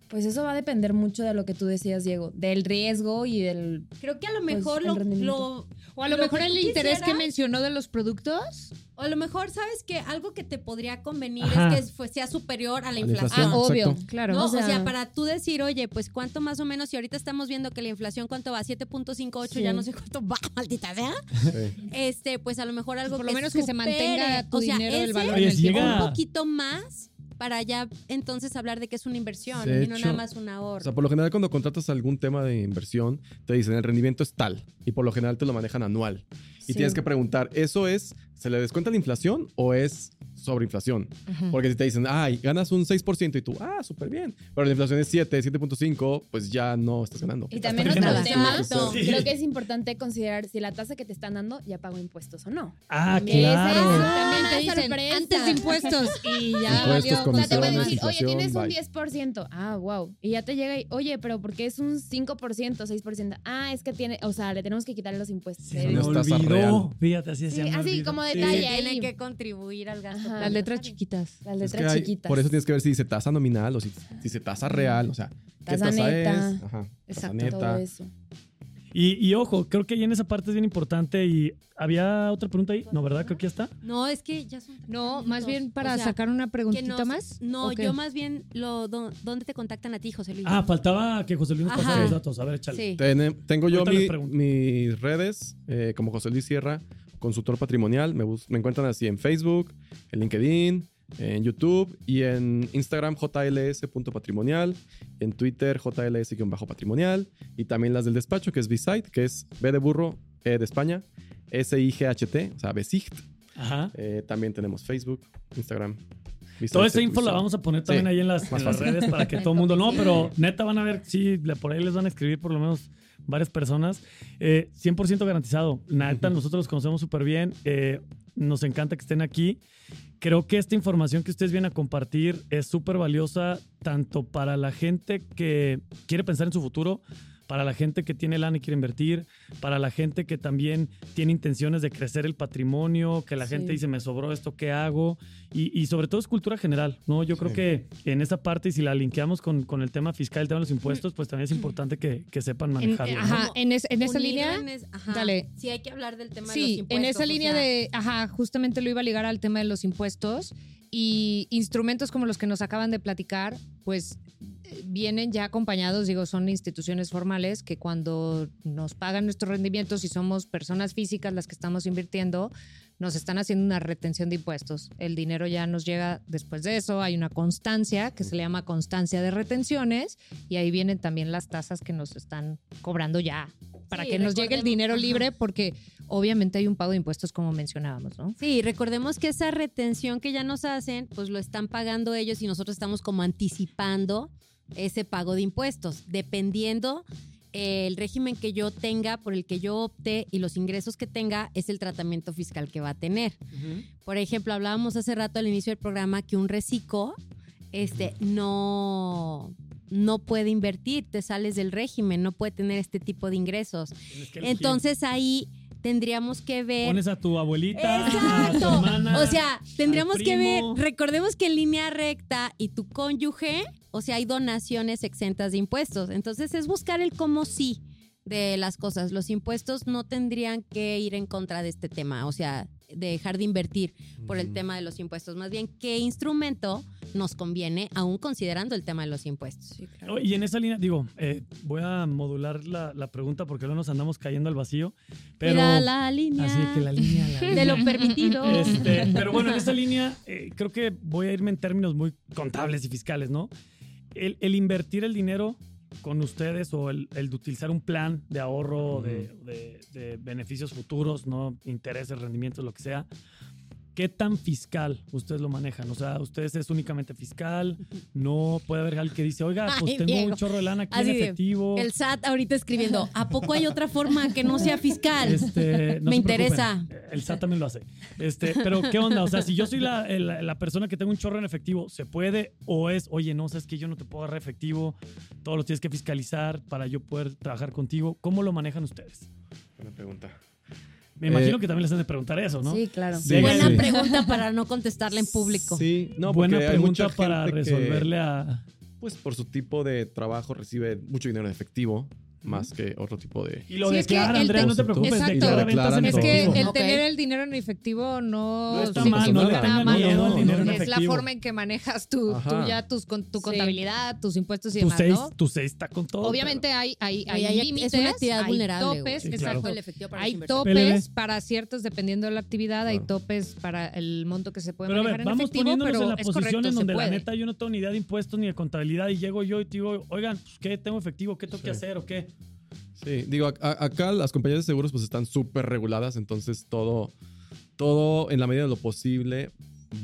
Pues eso va a depender mucho de lo que tú decías, Diego, del riesgo y del... Creo que a lo Pues, mejor lo, O a lo Lo mejor el interés que mencionó de los productos. o a lo mejor sabes que algo que te podría convenir Ajá. es que fue- sea superior a la A la inflación. inflación. Ah, obvio, exacto. claro. ¿no? O O sea, para tú decir, oye, pues cuánto más o menos, si ahorita estamos viendo que la inflación cuánto va, 7.58, Sí. ya no sé cuánto va, (laughs) maldita sea. Sí. Este, pues a lo mejor algo Por lo que menos que se mantenga tu o sea, dinero del ese valor Oye, en el si tiempo. llega- un poquito más para ya entonces hablar de que es una inversión De y no nada más un O ahorro. sea, por lo general cuando contratas algún tema de inversión, te dicen el rendimiento es tal y por lo general te lo manejan anual. Y Sí. tienes que preguntar, ¿eso es, se le descuenta la inflación o es sobreinflación? Ujú. Porque si te dicen, ay, ganas un 6% y tú, ah, súper bien. Pero la inflación es 7, 7.5, pues ya no estás ganando. Y también otro tema. Sí. creo que es importante considerar si la tasa que te están dando ya pagó impuestos o no. Ah, También claro. es- También te Ah, dicen sorpresa. antes de impuestos y ya (laughs) Impuestos, valió. O sea, te pueden Comisiones, decir, oye, tienes un bye. 10%. Ah, wow. Y ya te llega y, oye, pero ¿por qué es un 5%, 6%? Ah, es que tiene, o sea, le tenemos que quitar los impuestos. Se me olvidó. real. Fíjate, así Sí, se me así olvidó. como detalle. Tiene que contribuir al gasto. Ajá. Las letras chiquitas. Las Es que letras hay- chiquitas. por eso tienes que ver si dice tasa nominal o si, si dice tasa real, o sea, ¿qué Tasa neta. es? Ajá, tasa Exacto, neta. Todo eso. Y, y ojo, creo que ahí en esa parte es bien importante. Y había otra pregunta ahí, ¿no, verdad? Creo que ya está. No, es que ya son No, 30 más bien para O sea, sacar una preguntita nos- más. No, yo más bien lo do- ¿dónde te contactan a ti, José Luis? Ah, faltaba que José Luis nos pasara los datos. A ver, échale. sí. Tengo yo mi- mis redes eh, como José Luis Sierra, consultor patrimonial. Me, encuentran así en Facebook, en LinkedIn, en YouTube y en Instagram jls.patrimonial, en Twitter jls-patrimonial y también las del despacho que es Bsight, que es B de burro, E de España, S-I-G-H-T, o sea, Besicht. Ajá. Eh, también tenemos Facebook, Instagram. Bsight Toda esta info la vamos a poner también Sí, ahí en las, en las redes para que todo el mundo. No, pero neta van a ver, sí, por ahí les van a escribir por lo menos varias personas. Eh, 100% garantizado. Neta, nosotros los conocemos súper bien. eh, nos encanta que estén aquí. Creo que esta información que ustedes vienen a compartir es súper valiosa tanto para la gente que quiere pensar en su futuro, para la gente que tiene lana y quiere invertir, para la gente que también tiene intenciones de crecer el patrimonio, que la Sí. gente dice, me sobró esto, ¿qué hago? Y, y sobre todo es cultura general, ¿no? Yo creo que en esa parte, y si la linkeamos con, con el tema fiscal, el tema de los impuestos, pues también es importante que, que sepan En, manejarlo. ¿no? ajá, en, es- en esa línea. en es- ajá. dale. Sí, hay que hablar del tema de los Sí, impuestos. en esa o línea sea, de, ajá, justamente lo iba a ligar al tema de los impuestos y instrumentos como los que nos acaban de platicar, pues vienen ya acompañados, digo, son instituciones formales que cuando nos pagan nuestros rendimientos y somos personas físicas las que estamos invirtiendo, nos están haciendo una retención de impuestos. El dinero ya nos llega después de eso, hay una constancia que se le llama constancia de retenciones y ahí vienen también las tasas que nos están cobrando ya para Sí, que nos llegue el dinero libre porque obviamente hay un pago de impuestos como mencionábamos, ¿no? Sí, recordemos que esa retención que ya nos hacen, pues lo están pagando ellos y nosotros estamos como anticipando ese pago de impuestos, dependiendo eh, el régimen que yo tenga, por el que yo opte y los ingresos que tenga, es el tratamiento fiscal que va a tener. Por ejemplo, hablábamos hace rato al inicio del programa que un reciclo este, no, no puede invertir, te sales del régimen, no puede tener este tipo de ingresos. Entonces ahí tendríamos que ver... Pones a tu abuelita, a tu Exacto. hermana. O sea, tendríamos que ver, recordemos que en línea recta y tu cónyuge, o sea, hay donaciones exentas de impuestos. Entonces es buscar el cómo sí de las cosas. Los impuestos no tendrían que ir en contra de este tema, o sea, de dejar de invertir por el tema de los impuestos. Más bien, ¿qué instrumento nos conviene, aún considerando el tema de los impuestos? Oh, Y en esa línea, digo, eh, voy a modular la, la pregunta porque luego nos andamos cayendo al vacío. Pero, Mira la línea así que la línea, la de lo permitido. (laughs) Este, pero bueno, en esa línea eh, creo que voy a irme en términos muy contables y fiscales, ¿no? El, el invertir el dinero con ustedes o el, el de utilizar un plan de ahorro, de, de- de beneficios futuros, ¿no? Intereses, rendimientos, lo que sea. ¿Qué tan fiscal ustedes lo manejan? O sea, ¿ustedes es únicamente fiscal? ¿No puede haber alguien que dice, oiga, pues Ay, tengo Diego. un chorro de lana aquí Así en de, efectivo? El SAT ahorita escribiendo, ¿a poco hay otra forma que no sea fiscal? Este, (laughs) no Me interesa. preocupen, El SAT también lo hace. Este, pero, ¿qué onda? O sea, si yo soy la, la persona que tengo un chorro en efectivo, ¿se puede? ¿O es, oye, no, sabes que yo no te puedo agarrar efectivo, todo lo tienes que fiscalizar para yo poder trabajar contigo? ¿Cómo lo manejan ustedes? Buena pregunta. Me imagino Eh, que también les han de preguntar eso, ¿no? Sí, claro. Sí, Buena sí. pregunta para no contestarla en público. Sí, no, Buena hay pregunta mucha para que, resolverle a... pues por su tipo de trabajo recibe mucho dinero en efectivo, más que otro tipo de... Y lo Sí, es que declara, el Andrea, no te preocupes, Exacto. declara ventas en Es que efectivo. el tener el dinero en efectivo no, No está sí, mal, no le nada miedo malo. al dinero en Es la forma en que manejas tu, tú ya tus, con, tu Sí. contabilidad, tus impuestos y Tu demás, seis, ¿no? tu seis está con todo. Obviamente hay, hay, hay límites, es una actividad hay vulnerable. topes, Sí, exacto. claro. El efectivo para Hay topes para ciertos, dependiendo de la actividad, hay topes para el monto que se puede Pero a manejar ver, en vamos efectivo, poniéndonos pero en la es posición correcto, en donde la neta yo no tengo ni idea de impuestos ni de contabilidad y llego yo y te digo, oigan, pues, ¿qué tengo efectivo? ¿Qué tengo que hacer o qué? Sí, digo, a- acá las compañías de seguros pues están súper reguladas, entonces todo, todo en la medida de lo posible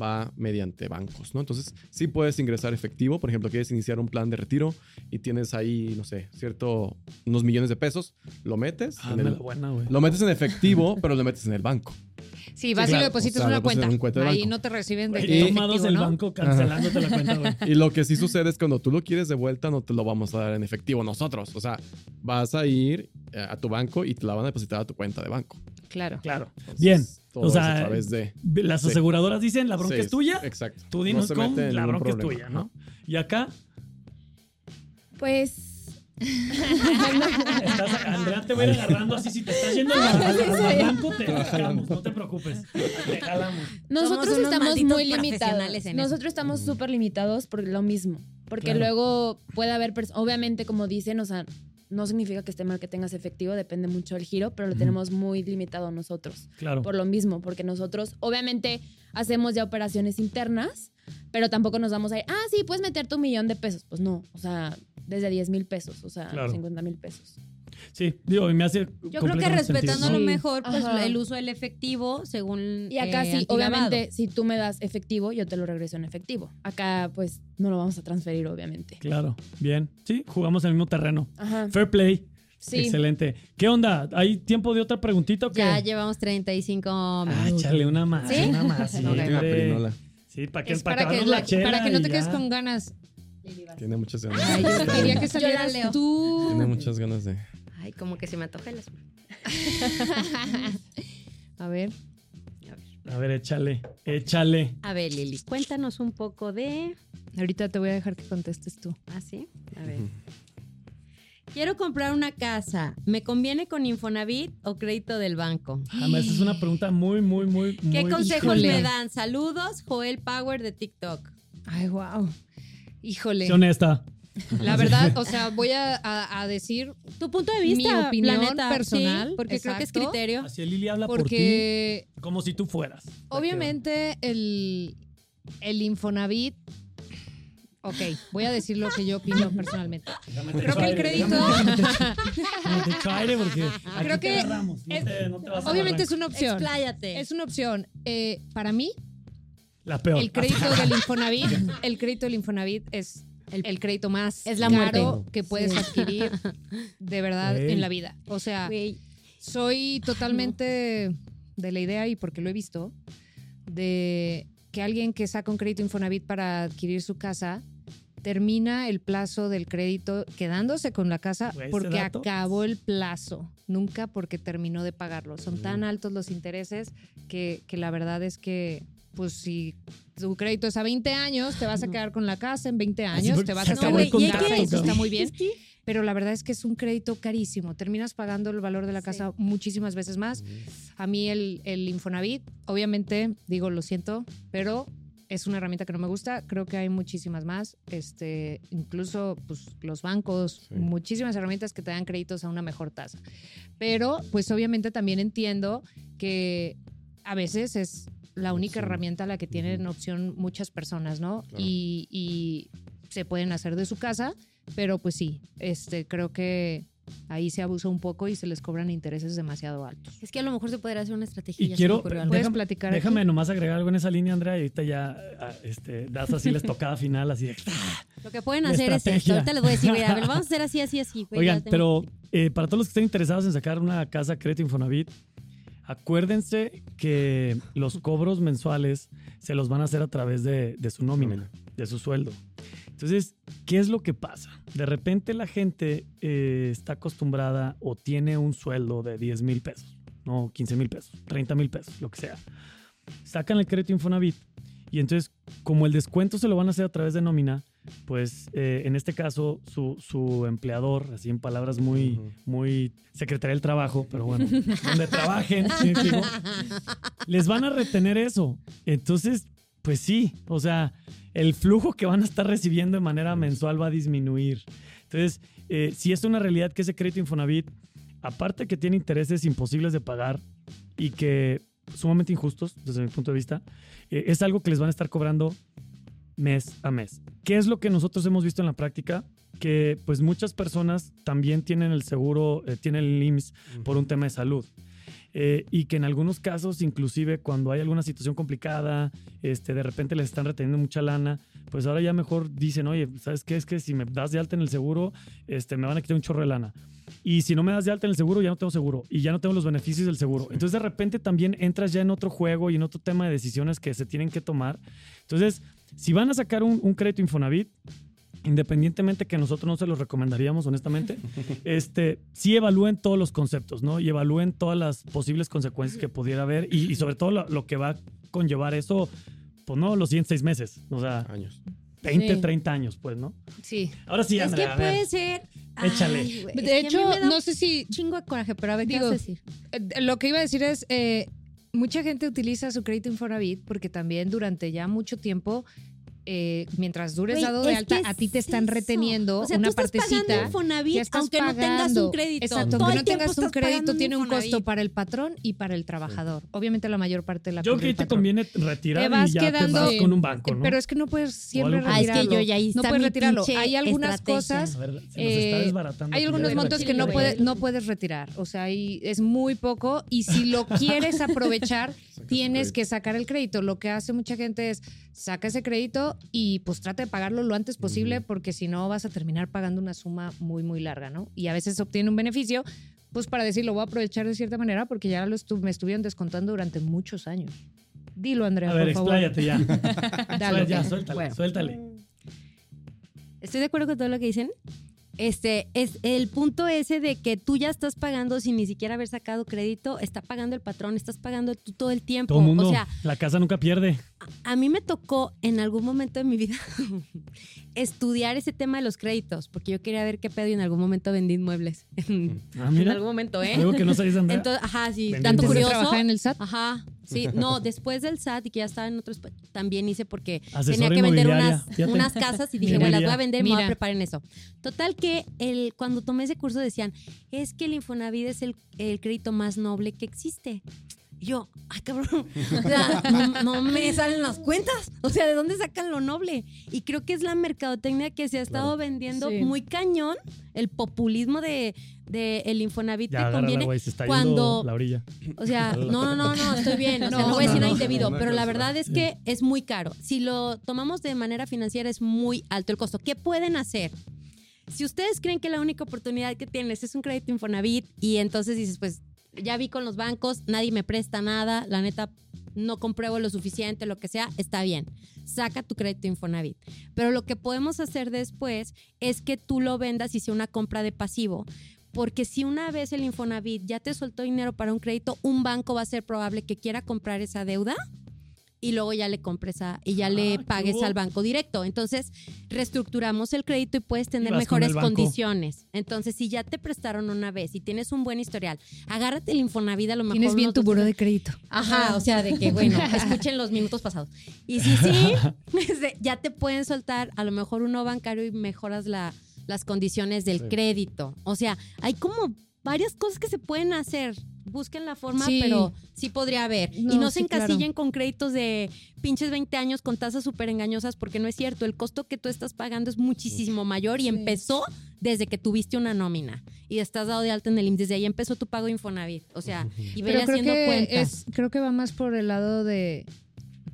va mediante bancos, ¿no? Entonces sí puedes ingresar efectivo, por ejemplo, quieres iniciar un plan de retiro y tienes ahí, no sé, cierto, unos millones de pesos, lo metes, Ah, en el- buena, lo metes en efectivo, pero lo metes en el banco. Sí, vas Sí, y claro. lo depositas O sea, en una cuenta. en una cuenta de Ahí banco. no te reciben de que tomados efectivo, el ¿no? banco cancelándote la cuenta, güey. (laughs) Y lo que sí sucede es cuando tú lo quieres de vuelta, no te lo vamos a dar en efectivo nosotros. O sea, vas a ir eh, a tu banco y te la van a depositar a tu cuenta de banco. Claro. Claro. Entonces, Bien. Todo O sea, a través de. Las Sí. aseguradoras dicen, la bronca Sí, es tuya. Exacto. Tú No dinos mete en la bronca es tuya, ¿no? Y acá, Pues. (laughs) estás, Andrea te va a ir agarrando así. Si te estás yendo al, (laughs) barranco, te no te preocupes. Te jalamos. Nosotros Somos estamos muy limitados. Nosotros estamos súper limitados por lo mismo. Porque Claro. luego puede haber, obviamente, como dicen, o sea, no significa que esté mal que tengas efectivo, depende mucho del giro, pero lo tenemos muy limitado nosotros. Claro. Por lo mismo, porque nosotros, obviamente, hacemos ya operaciones internas, pero tampoco nos vamos a ir, ah, sí, puedes meter tu millón de pesos. Pues no, o sea, desde 10 mil pesos, o sea, Claro. 50 mil pesos. Sí, digo, y me hace. Yo creo que respetando lo Sí. mejor pues, Ajá. el uso del efectivo según. Y acá eh, sí, obviamente, si tú me das efectivo, yo te lo regreso en efectivo. Acá, pues, no lo vamos a transferir, obviamente. Claro, bien. Sí, jugamos en el mismo terreno. Ajá. Fair play. Sí. Excelente. ¿Qué onda? ¿Hay tiempo de otra preguntita o qué? Ya llevamos 35 Ah, minutos. échale una más, ¿Sí? una más. (laughs) Sí, para que, Es para para que, acabarnos la- la chela para que no te quedes ya. con ganas. Tiene muchas ganas. Ay, yo quería que salieras leo. tú. Tiene muchas ganas de. Ay, como que se me antoja el. (laughs) A ver. A ver, échale, échale. A ver, Lili, cuéntanos un poco de. Ahorita te voy a dejar que contestes tú. ¿Ah, sí? A ver. Quiero comprar una casa. ¿Me conviene con Infonavit o crédito del banco? (gasps) Además, esa es una pregunta muy, muy, muy, ¿Qué muy consejos me dan? Saludos, Joel Power de TikTok. Ay, wow. Híjole. Sí, honesta. La verdad, o sea, voy a, a- a decir Tu punto de Mi vista, opinión la neta, personal, sí, porque creo que es exacto. criterio. Así Lili habla porque por ti como si tú fueras. obviamente el, el Infonavit. Ok, voy a decir lo que yo opino personalmente. Creo que el crédito- déjame te echo- déjame te echo aire porque (laughs) aquí Creo te que agarramos, no es- te- no te vas a Obviamente es una opción. Expláyate. Es una opción. Eh, para mí, la peor. el crédito del Infonavit, el crédito del Infonavit es El- el, crédito más Es la caro muerte. que puedes Sí. adquirir de verdad en la vida. O sea, soy totalmente de la idea y porque lo he visto de que alguien que saca un crédito Infonavit para adquirir su casa termina el plazo del crédito quedándose con la casa porque acabó el plazo, nunca porque terminó de pagarlo. Son tan altos los intereses que, que la verdad es que pues si tu crédito es a 20 años, te vas a quedar con la casa en 20 Así años, te vas a quedar con casa eso está muy bien. Pero la verdad es que es un crédito carísimo. Terminas pagando el valor de la casa muchísimas veces más. A mí el, el Infonavit, obviamente, digo, lo siento, pero es una herramienta que no me gusta. Creo que hay muchísimas más. Este, incluso pues, los bancos, Sí. muchísimas herramientas que te dan créditos a una mejor tasa. Pero, pues obviamente también entiendo que a veces es la única Sí. herramienta a la que tienen opción muchas personas, ¿no? Claro. Y, y se pueden hacer de su casa, pero pues sí, este, creo que ahí se abusa un poco y se les cobran intereses demasiado altos. es que a lo mejor se podría hacer una estrategia. Y ya quiero- algo. ¿Puedes Déjame- platicar? Déjame aquí? nomás agregar algo en esa línea, Andrea, y ahorita ya ah, este, das así la estocada final, así de... Lo que pueden hacer es esto. Ahorita les voy a decir, mira, a ver, (laughs) vamos a hacer así, así, así. Oigan, pero eh, para todos los que estén interesados en sacar una casa crédito Infonavit, acuérdense que los cobros mensuales se los van a hacer a través de, de su nómina, de su sueldo. Entonces, ¿qué es lo que pasa? De repente la gente eh, está acostumbrada o tiene un sueldo de 10 mil pesos, no 15 mil pesos, 30 mil pesos, lo que sea. Sacan el crédito Infonavit y entonces, como el descuento se lo van a hacer a través de nómina, pues eh, en este caso su, su empleador, así en palabras muy, muy Secretaría del Trabajo, pero bueno, (laughs) donde trabajen, ¿sí les van a retener eso. Entonces, pues sí, o sea, el flujo que van a estar recibiendo de manera mensual va a disminuir. Entonces, eh, si es una realidad que ese crédito Infonavit, aparte que tiene intereses imposibles de pagar y que sumamente injustos desde mi punto de vista, eh, es algo que les van a estar cobrando mes a mes. ¿Qué es lo que nosotros hemos visto en la práctica? Que pues muchas personas también tienen el seguro, eh, tienen el IMSS por un tema de salud. Eh, y que en algunos casos, inclusive cuando hay alguna situación complicada, este, de repente les están reteniendo mucha lana, pues ahora ya mejor dicen, oye, ¿sabes qué? Es que si me das de alta en el seguro, este, me van a quitar un chorro de lana. Y si no me das de alta en el seguro, ya no tengo seguro. Y ya no tengo los beneficios del seguro. Entonces de repente también entras ya en otro juego y en otro tema de decisiones que se tienen que tomar. Entonces, si van a sacar un, un crédito Infonavit, independientemente que nosotros no se los recomendaríamos, honestamente, (laughs) este, sí evalúen todos los conceptos, ¿no? Y evalúen todas las posibles consecuencias que pudiera haber y, y sobre todo lo, lo que va a conllevar eso, pues no, los siguientes seis meses, o sea, Años. 20, Sí. 30 años, pues, ¿no? Sí. Ahora sí, es que Andrea, a ver. puede ser. Échale. Ay, es De hecho, no sé si chingo de coraje, pero a ver, ¿qué Digo, vas a decir? Eh, Lo que iba a decir es, eh, mucha gente utiliza su crédito Infonavit porque también durante ya mucho tiempo, eh, mientras dures dado de alta, a ti te es están eso. reteniendo O sea, una tú estás pagando partecita. Infonavit, ya estás aunque no tengas un crédito. Exacto, aunque no tengas un crédito, tiene un costo para el patrón y para el trabajador. Obviamente la mayor parte de la Yo creo que te patrón. conviene retirar Te vas y ya quedando- te vas con un banco, ¿no? Pero es que no puedes siempre Ah, es que retirarlo. yo ya ahí no puedes retirarlo. Hay algunas estrategia. cosas A ver, se nos está eh, desbaratando. hay algunos montos que no, güey. puede- no puedes retirar. O sea, ahí es muy poco. Y si lo quieres aprovechar, (laughs) tienes que sacar el crédito. Lo que hace mucha gente es saca ese crédito y pues trata de pagarlo lo antes posible porque si no vas a terminar pagando una suma muy, muy larga, ¿no? Y a veces obtiene un beneficio, pues para decir, lo voy a aprovechar de cierta manera porque ya lo estu- me estuvieron descontando durante muchos años. Dilo, Andrea, A ver, por favor. expláyate ya. (laughs) Dale. ya, suéltale, Bueno. suéltale. Estoy de acuerdo con todo lo que dicen. Este es el punto ese de que tú ya estás pagando sin ni siquiera haber sacado crédito, está pagando el patrón, estás pagando tú todo el tiempo. Todo el mundo, O sea, la casa nunca pierde. A mí me tocó en algún momento de mi vida (laughs) estudiar ese tema de los créditos, porque yo quería ver qué pedo y en algún momento vendí inmuebles. (laughs) en Ah, mira. algún momento, ¿eh? Algo que no sabes, Andrea. Entonces, ajá, sí, Vendí tanto inmuebles. curioso. trabajar en el SAT. Ajá, sí, no, (laughs) después del SAT y que ya estaba en otros, también hice porque Asesora tenía que vender inmobiliaria, unas, fíjate. unas casas y dije, bueno, las voy a vender, me voy a Mira. preparar en eso. Total que el, cuando tomé ese curso decían, es que el Infonavit es el, el crédito más noble que existe. Y yo, ay cabrón, o sea, no, (laughs) no me salen las cuentas. O sea, ¿de dónde sacan lo noble? Y creo que es la mercadotecnia que se ha estado vendiendo Sí. muy cañón, el populismo de, de el Infonavit Ya, te conviene. güey, se está cuando- yendo la orilla. O sea, no, (laughs) no, no, no, estoy bien. O sea, no, No, voy a decir nada indebido, no, no, pero la verdad es que es muy caro. Si lo tomamos de manera financiera es muy alto el costo. ¿Qué pueden hacer? Si ustedes creen que la única oportunidad que tienes es un crédito Infonavit y entonces dices, pues ya vi con los bancos, nadie me presta nada, la neta no compruebo lo suficiente, lo que sea, está bien. Saca tu crédito Infonavit. Pero lo que podemos hacer después es que tú lo vendas y sea una compra de pasivo. Porque si una vez el Infonavit ya te soltó dinero para un crédito, un banco va a ser probable que quiera comprar esa deuda y luego ya le compres a, y ya le Ah, ¿qué pagues al banco directo. Entonces, reestructuramos el crédito y puedes tener mejores condiciones. Entonces, si ya te prestaron una vez y tienes un buen historial, agárrate el Infonavit a lo mejor. Tienes bien tu buro de crédito. Ajá, o sea, de que, bueno, (laughs) escuchen los minutos pasados. Y si sí, (laughs) (laughs) este, ya te pueden soltar a lo mejor uno bancario y mejoras la, las condiciones del Sí. crédito. O sea, hay como varias cosas que se pueden hacer. Busquen la forma, Sí. pero sí podría haber. y No, se claro. encasillen con créditos de pinches 20 años con tasas súper engañosas, porque no es cierto. El costo que tú estás pagando es muchísimo mayor y Sí. empezó desde que tuviste una nómina y estás dado de alta en el IMSS. Desde ahí empezó tu pago Infonavit. O sea, y creo haciendo que, cuentas. es, creo que va más por el lado de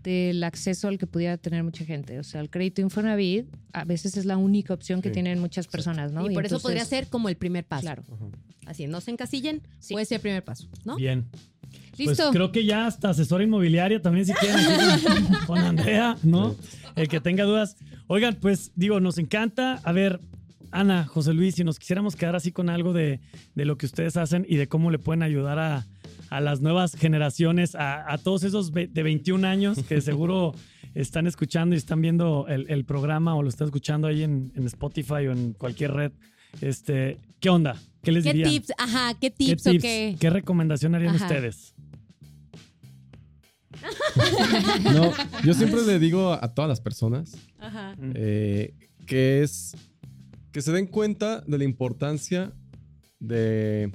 del acceso al que pudiera tener mucha gente. O sea, el crédito Infonavit a veces es la única opción que Sí, tienen muchas personas, ¿no? y por eso entonces- podría ser como el primer paso. Claro. Así, no se encasillen, Sí. puede ser el primer paso, ¿no? Bien. Listo. Pues creo que ya hasta asesora inmobiliaria también si quieren (laughs) con, Andrea, ¿no? El que tenga dudas. Oigan, pues digo, nos encanta. A ver, Ana, José Luis, si nos quisiéramos quedar así con algo de, de lo que ustedes hacen y de cómo le pueden ayudar a, a las nuevas generaciones, a, a todos esos de 21 años que (laughs) seguro están escuchando y están viendo el, el programa o lo están escuchando ahí en, en Spotify o en cualquier red. Este, ¿Qué onda? ¿Qué les ¿Qué dirían? tips? Ajá, ¿qué ¿Qué tips, o qué? ¿Qué recomendación harían Ajá. ustedes? (laughs) No, yo siempre le digo a todas las personas Ajá. Eh, que es que se den cuenta de la importancia de,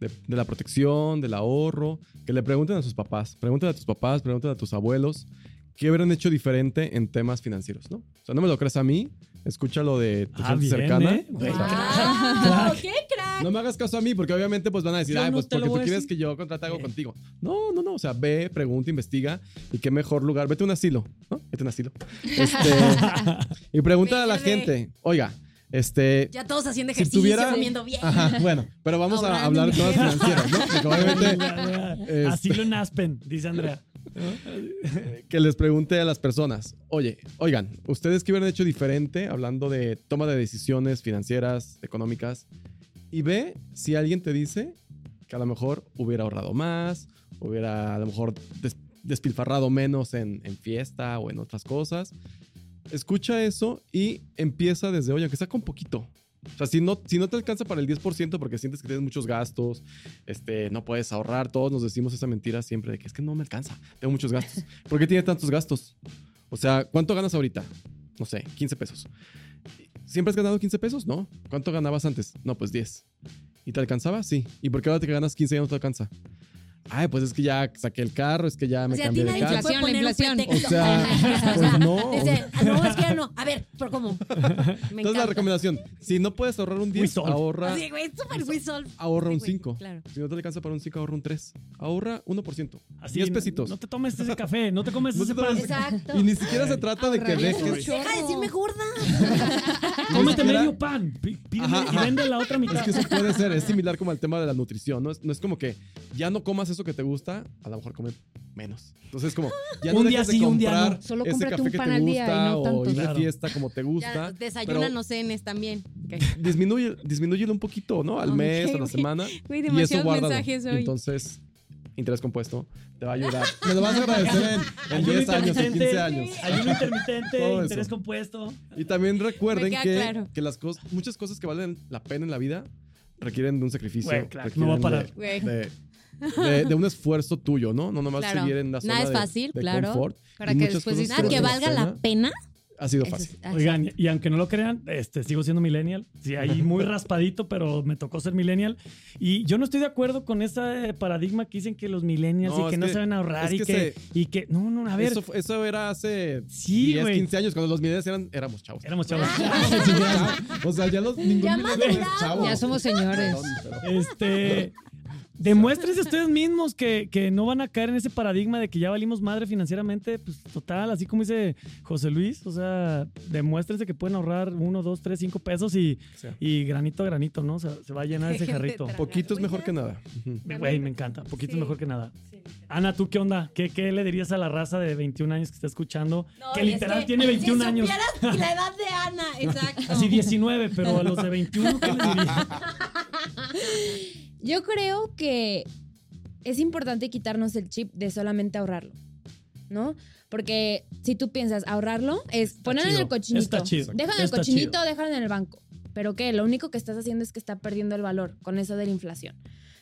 de- de la protección, del ahorro, que le pregunten a sus papás, pregunten a tus papás, pregunten a tus abuelos qué hubieran hecho diferente en temas financieros, ¿no? O sea, no me lo crees a mí, escúchalo de tu Ah, gente bien, cercana. ¿eh? O sea, ¡Wow! (laughs) ¡Qué! No me hagas caso a mí, porque obviamente pues van a decir, Yo ay, no pues porque tú quieres decir". que yo contrate algo contigo. No, no, no, o sea, ve, pregunta, investiga y qué mejor lugar. Vete a un asilo, ¿no? Vete a un asilo. Este, (laughs) y pregunta a la gente, oiga, este... Ya todos haciendo Si ejercicio, tuviera- comiendo bien. Ajá, bueno, pero vamos a hablar de temas financieros, ¿no? Porque obviamente (laughs) Este- Asilo en Aspen, dice Andrea. que les pregunte a las personas, oye, oigan, ¿ustedes qué hubieran hecho diferente hablando de toma de decisiones financieras, económicas? Y ve si alguien te dice que a lo mejor hubiera ahorrado más, hubiera a lo mejor des- despilfarrado menos en, en fiesta o en otras cosas. Escucha eso y empieza desde hoy, aunque sea con poquito. O sea, si no, si no te alcanza para el 10% porque sientes que tienes muchos gastos, este, no puedes ahorrar, todos nos decimos esa mentira siempre de que es que no me alcanza, tengo muchos gastos. (laughs) ¿Por qué tiene tantos gastos? O sea, ¿cuánto ganas ahorita? No sé, 15 pesos. ¿Siempre has ganado 15 pesos? No. ¿Cuánto ganabas antes? No, pues 10. ¿Y te alcanzaba? Sí. ¿Y por qué ahora te ganas 15 y ya no te alcanza? Ay, pues es que ya saqué el carro, es que ya me o sea, a cambié de puede Inflación, poner un inflación. O sea, (laughs) pues no. Dice, "Ah, no, es que ya no. A ver, ¿pero cómo? (laughs) Me Entonces la recomendación, si no puedes ahorrar un 10, Whistle. ahorra, Sí, güey, súper whistle. ahorra un Sí, güey, 5. Claro. Si no te alcanza para un 5, ahorra un 3. Ahorra 1%. Así, 10 pesitos. No te tomes ese café, no te comes No ese pan. Exacto. Y ni siquiera se trata de que dejes... Deja de decirme gorda. Cómete medio pan, pí- pídeme Ajá, y vende la otra mitad. Es que eso puede ser, es similar como al tema de la nutrición, ¿no? Es, no es como que ya no comas eso que te gusta, a lo mejor come menos. Entonces como, (laughs) ya no Un día de sí, un día comprar no. Solo ese cómprate café un que pan te al día y gusta no o tantos. ir de Claro. fiesta como te Ya, gusta. desayuna, pero no cenes también. Ok. (laughs) disminuye, disminúyelo un poquito, ¿no? Al Ok, mes, a la güey. semana. (laughs) Güey, Y eso demasiados guárdalo. mensajes hoy. Entonces, interés compuesto te va a ayudar. Me lo vas a agradecer en, en Ayuno 10 años, en 15 intermitente. años. Ayuno intermitente, interés eso. compuesto. Y también recuerden Me queda que, claro. que las cosas, muchas cosas que valen la pena en la vida requieren de un sacrificio. Güey, claro, requieren no va a parar. de- Güey. De, de- de un esfuerzo tuyo, ¿no? No nomás Claro. seguir en la zona Nada es de- fácil, de claro. confort. Para Y que después cosas Nada que valga la pena. Ha sido fácil. es- Oigan, y, aunque no lo crean, este, sigo siendo millennial. Sí, ahí (laughs) muy raspadito, pero me tocó ser millennial. Y yo no estoy de acuerdo con ese paradigma que dicen que los millennials No, y que no que- saben ahorrar y que que, y que. No, no, a ver. Eso, era hace Sí, 10, güey. 15 años, cuando los millennials eran, éramos chavos. Éramos chavos. (laughs) o sea, ya los Ya. Ya somos señores. Perdón, pero- Este. Demuéstrense ustedes mismos que, que no van a caer en ese paradigma de que ya valimos madre financieramente. Pues total, así como dice José Luis. O sea, demuéstrense que pueden ahorrar uno, dos, tres, cinco pesos y, Sí. y granito a granito, ¿no? O sea, se va a llenar ese jarrito. Poquito es mejor que nada. Güey, me encanta. Poquito Sí. es mejor que nada. Ana, ¿tú qué onda? ¿Qué, ¿Qué le dirías a la raza de 21 años que está escuchando? No, que y es literal que tiene 21 si años. supieras la (laughs) edad de Ana, exacto. Así 19, pero a los de 21, ¿qué les dirías? (laughs) Yo creo que es importante quitarnos el chip de solamente ahorrarlo, ¿no? Porque si tú piensas ahorrarlo, es ponerlo en el cochinito. está chido, Déjalo en el está cochinito, déjalo en el banco. Pero ¿qué? Lo único que estás haciendo es que está perdiendo el valor con eso de la inflación.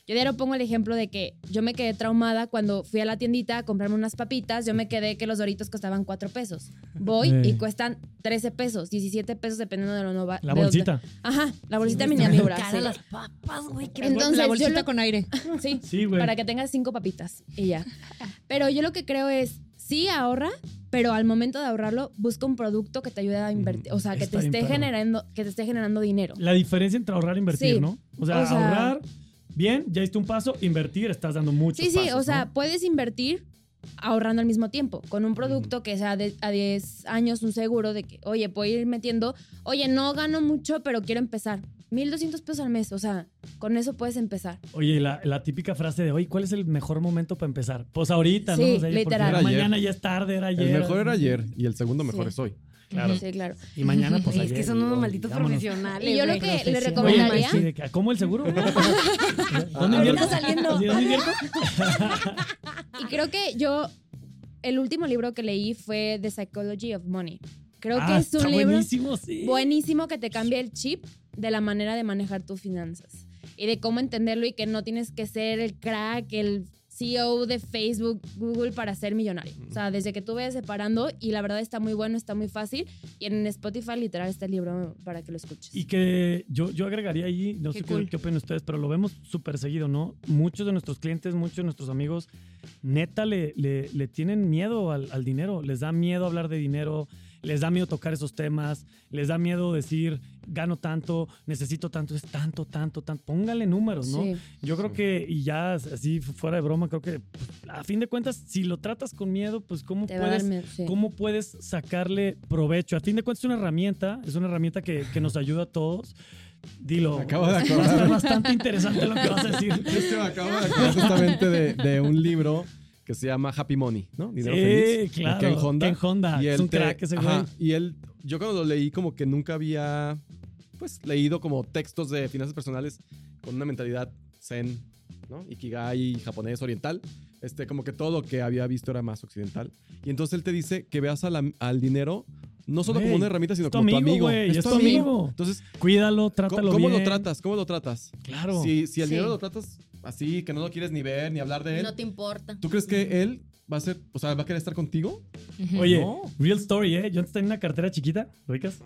Yo diario pongo el ejemplo de que yo me quedé traumada cuando fui a la tiendita a comprarme unas papitas. Yo me quedé que los doritos costaban 4 pesos. Voy y cuestan 13 pesos, 17 pesos dependiendo de lo nueva. La de- bolsita. Ajá, la bolsita Están miniatura. sí. las papas, güey. qué Entonces, la bolsita lo- con aire. (laughs) Sí, Sí, güey. para que tengas cinco papitas y ya. Pero yo lo que creo es, sí ahorra, pero al momento de ahorrarlo, busca un producto que te ayude a invertir, o sea, que Está te esté generando, que te esté generando dinero. La diferencia entre ahorrar e invertir, Sí. ¿no? O sea, O sea- ahorrar, bien, ya diste un paso, invertir, estás dando mucho. Sí, sí, o sea, puedes invertir ahorrando al mismo tiempo, con un producto que sea de, a 10 años un seguro de que, oye, puedo ir metiendo, oye, no gano mucho, pero quiero empezar. 1200 pesos al mes, o sea, con eso puedes empezar. Oye, la, la típica frase de, oye, ¿cuál es el mejor momento para empezar? Pues ahorita, Sí, ¿no? O sea, porque literal. ya Era ayer. mañana ya es tarde, era ayer. El mejor era ayer y el segundo mejor Sí. es hoy. Claro. Sí, claro. Y mañana, pues es que son unos malditos profesionales. Y yo lo que le recomendaría. sí, de que, ¿Cómo el seguro? (laughs) ¿Dónde invierto? saliendo. ¿Sí, ¿Dónde invierto? Y creo que yo, el último libro que leí fue The Psychology of Money. Creo Ah, que es un libro buenísimo, sí. buenísimo que te cambia el chip de la manera de manejar tus finanzas y de cómo entenderlo y que no tienes que ser el crack, el CEO de Facebook, Google para ser millonario. O sea, desde que tú vayas separando y la verdad está muy bueno, está muy fácil y en Spotify literal está el libro para que lo escuches. Y que yo, yo agregaría ahí, no Qué sé cool. qué, qué opinan ustedes, pero lo vemos súper seguido, ¿no? Muchos de nuestros clientes, muchos de nuestros amigos, neta, le, le, le tienen miedo al, al dinero, les da miedo hablar de dinero, les da miedo tocar esos temas, les da miedo decir, gano tanto, necesito tanto, es tanto, tanto, tanto. Póngale números, ¿no? Sí. Yo creo que, y ya así fuera de broma, creo que pues, a fin de cuentas, si lo tratas con miedo, pues ¿cómo Te puedes miedo, sí. ¿Cómo puedes sacarle provecho? A fin de cuentas es una herramienta, es una herramienta que, que nos ayuda a todos. Dilo. Me acabo de Va a acordar. estar bastante interesante lo que vas a decir. Es que me acabo de acordar justamente de, de un libro que se llama Happy Money, ¿no? Dinero feliz. Sí, de claro. Ken Honda. Ken Honda. Y es un te- crack ese güey. ajá, y él, yo cuando lo leí como que nunca había, pues, leído como textos de finanzas personales con una mentalidad zen, ¿no? Ikigai, japonés, oriental. Este, como que todo lo que había visto era más occidental. Y entonces él te dice que veas a la- al dinero no solo como Güey, una herramienta, sino es tu como tu amigo, amigo. güey, es tu amigo. Entonces, Cuídalo, ¿cómo, trátalo cómo bien. lo tratas? ¿Cómo lo tratas? Claro. Si, si el Sí. dinero lo tratas así, que no lo quieres ni ver, ni hablar de él, No te importa. ¿tú crees que él va a ser, o sea, va a querer estar contigo? Oye, No. real story, ¿eh? Yo antes tenía una cartera chiquita, ¿lo ubicas?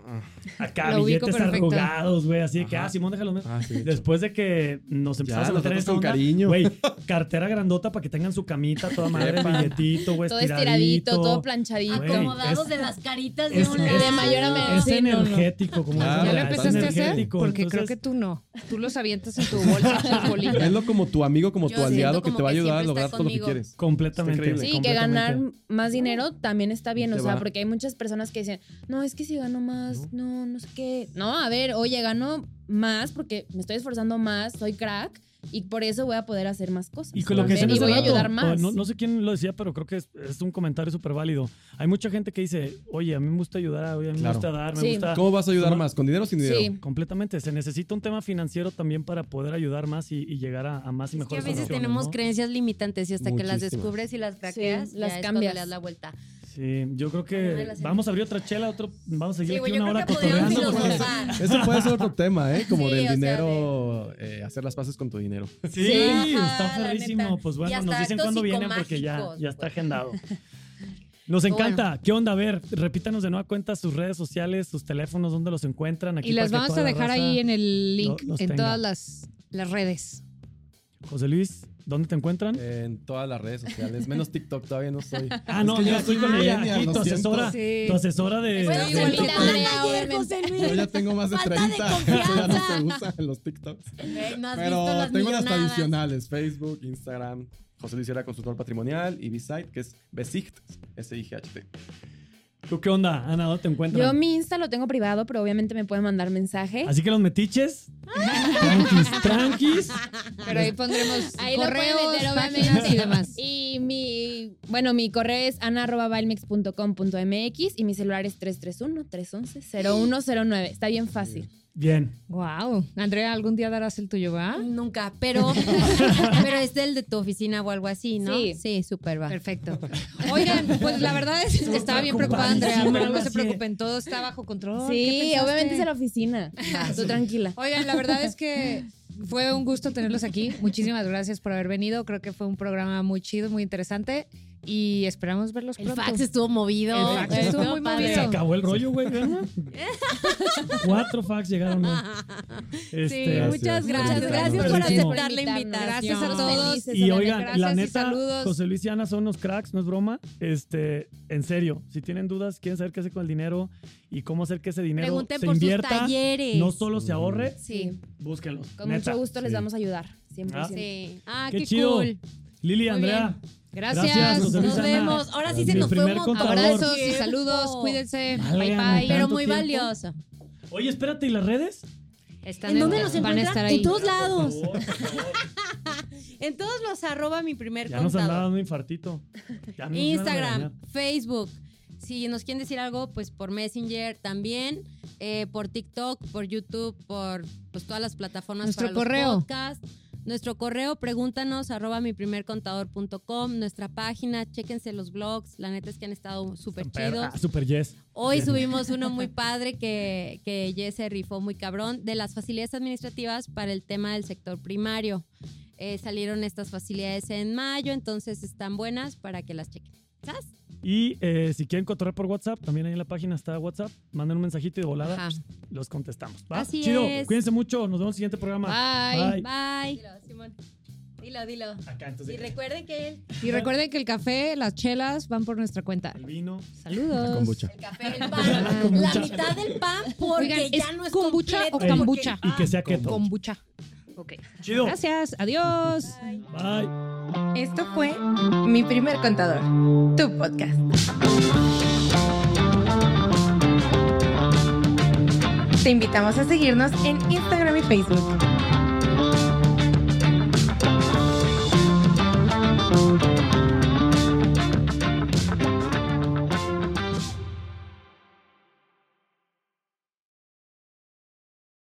Acá, Lo ubico billetes perfecto. arrugados, güey, así de que, Ajá. ah, Simón, déjalo. Ah, sí. Después de que nos empezamos a meter en tratas esa con onda, cariño. Güey, (laughs) cartera grandota para que tengan su camita, toda madre, Epa. billetito, güey, Todo estiradito, todo planchadito. Güey, Acomodados es- de las caritas de Es, un lado. de mayor a menor. es Sí, no, no. energético, como Claro. ¿Ya lo es empezaste a hacer? energético, Porque creo entonces- que tú no. Tú los avientas en tu bolsa hechos bolitas. Verlo como tu amigo, como Yo tu aliado que como te va a que ayudar a siempre lograr está todo lo que conmigo. quieres. Completamente. Está increíble. Sí, que ganar más dinero también está bien, o sea, va. porque hay muchas personas que dicen, no, es que si gano más, no, no sé qué. No, a ver, oye, gano más porque me estoy esforzando más, soy crack y por eso voy a poder hacer más cosas. Y con lo que y voy a ayudar más. No, no sé quién lo decía, pero creo que es, es un comentario súper válido. Hay mucha gente que dice, oye, a mí me gusta ayudar, oye, a mí Claro. me gusta dar, me Sí. gusta... ¿Cómo vas a ayudar más? ¿Con dinero o sin dinero? Sí. Completamente. Se necesita un tema financiero también para poder ayudar más y, y llegar a, a más y Es que a veces tenemos ¿no? creencias limitantes y hasta que las descubres y las craqueas, Sí, las cambias. le das la vuelta. Sí, yo creo que vamos a abrir otra chela, otro, vamos a seguir Sí, aquí una creo hora cotorreando. (laughs) Eso puede ser otro tema, ¿eh? Como Sí, del sea, dinero, eh, hacer las paces con tu dinero. Sí, Sí. está ferrísimo. Pues bueno, nos dicen cuándo vienen porque ya, ya está pues. agendado. (laughs) Nos Bueno. encanta. ¿Qué onda? A ver, repítanos de nueva cuenta sus redes sociales, sus teléfonos, dónde los encuentran. Aquí Y que vamos a dejar ahí en el link, lo- en tenga. todas las, las redes. José Luis, ¿dónde te encuentran? En todas las redes sociales, menos TikTok, todavía no soy. (laughs) ah, no, Es que yo estoy soy con ella. Aquí, tu asesora, Sí. tu asesora de... Bueno, Andrea, Yo ya tengo más de Falta 30. de Eso (laughs) ya no se usa en los TikToks. (laughs) No has visto Pero las tengo las tradicionales: Facebook, Instagram, José Luis Sierra Consultor Patrimonial y B-Site, que es Besicht, S-I-G-H-T. ¿Tú qué onda, Ana? ¿Dónde te encuentran? Yo mi Insta lo tengo privado, pero obviamente me pueden mandar mensaje. Así que los metiches, (laughs) tranquis, tranquis. Pero ahí pondremos Ahí lo correos, meter, páginas obviamente. y demás. Y mi, bueno, mi correo es ana.balmex.com.mx y mi celular es 331-311-0109. Está bien fácil. Bien. Wow. Andrea, algún día darás el tuyo, ¿va? Nunca, pero, (laughs) pero es del de tu oficina o algo así, ¿no? Sí. Sí, súper va. Perfecto. (laughs) Oigan, pues la verdad es que estaba bien preocupada Andrea, pero no se preocupen, todo está bajo control. ¿Qué Sí, obviamente es en la oficina. Tú tranquila. Oigan, la verdad es que fue un gusto tenerlos aquí. Muchísimas gracias por haber venido. Creo que fue un programa muy chido, muy interesante y esperamos verlos El pronto. fax estuvo movido. El fax estuvo muy padre. Se movido. acabó el rollo, güey. ¿verdad? (laughs) Cuatro fax llegaron. Este, Gracias. muchas gracias. Gracias. Gracias por aceptar la invitación. Gracias a todos. Felices, Y oigan, la neta. José Luis y Ana son unos cracks, no es broma. Este, en serio, si tienen dudas, quieren saber qué hacer con el dinero y cómo hacer que ese dinero Pregunten se por sus invierta, talleres. no solo se ahorre, Sí, búsquenlos. con neta. mucho gusto les sí. vamos a ayudar. 100%. Sí. Ah, Qué qué, chido. cool. Lili, Muy Andrea, Gracias. Nos vemos. Ahora sí se Mi nos fue primer un montón. contador. Abrazos y Tiempo. saludos. Cuídense. Válgame, Bye bye. Pero tanto muy tiempo. valioso. Oye, espérate, ¿y las redes? Están ¿En dónde nos van a encuentran? estar ahí. En todos lados. Por favor, por favor. (laughs) En todos los arroba mi primer Ya nos contador. andaba dando infartito. Ya nos iban a Instagram. Facebook, Si nos quieren decir algo, pues por Messenger también, eh, por TikTok, por YouTube, por pues, todas las plataformas Nuestro para los correo. podcasts. Nuestro correo, pregúntanos, arroba mi primercontador.com, nuestra página, chéquense los blogs, la neta es que han estado súper chidos. Ah, super yes. Hoy subimos uno muy (laughs) padre que, que Jess se rifó muy cabrón de las facilidades administrativas para el tema del sector primario. Eh, salieron estas facilidades en mayo, entonces están buenas para que las chequen. Y eh, si quieren cotorrear por WhatsApp, también ahí en la página está WhatsApp. Manden un mensajito y de volada Ajá. los contestamos. ¿va? Así Chido. es. Cuídense mucho. Nos vemos en el siguiente programa. Bye. Bye. Dilo, Simón. Dilo, dilo. Acá, entonces. Y recuerden que el, Y recuerden que el café, las chelas van por nuestra cuenta. El vino. Saludos. Kombucha. el café, el pan, la mitad del pan porque Oigan, ya ¿es no es kombucha completo, o kombucha? Y que sea keto. Kombucha. Ok. Chido. Gracias. Adiós. Bye. Esto fue Mi Primer Contador, tu podcast. Te invitamos a seguirnos en Instagram y Facebook.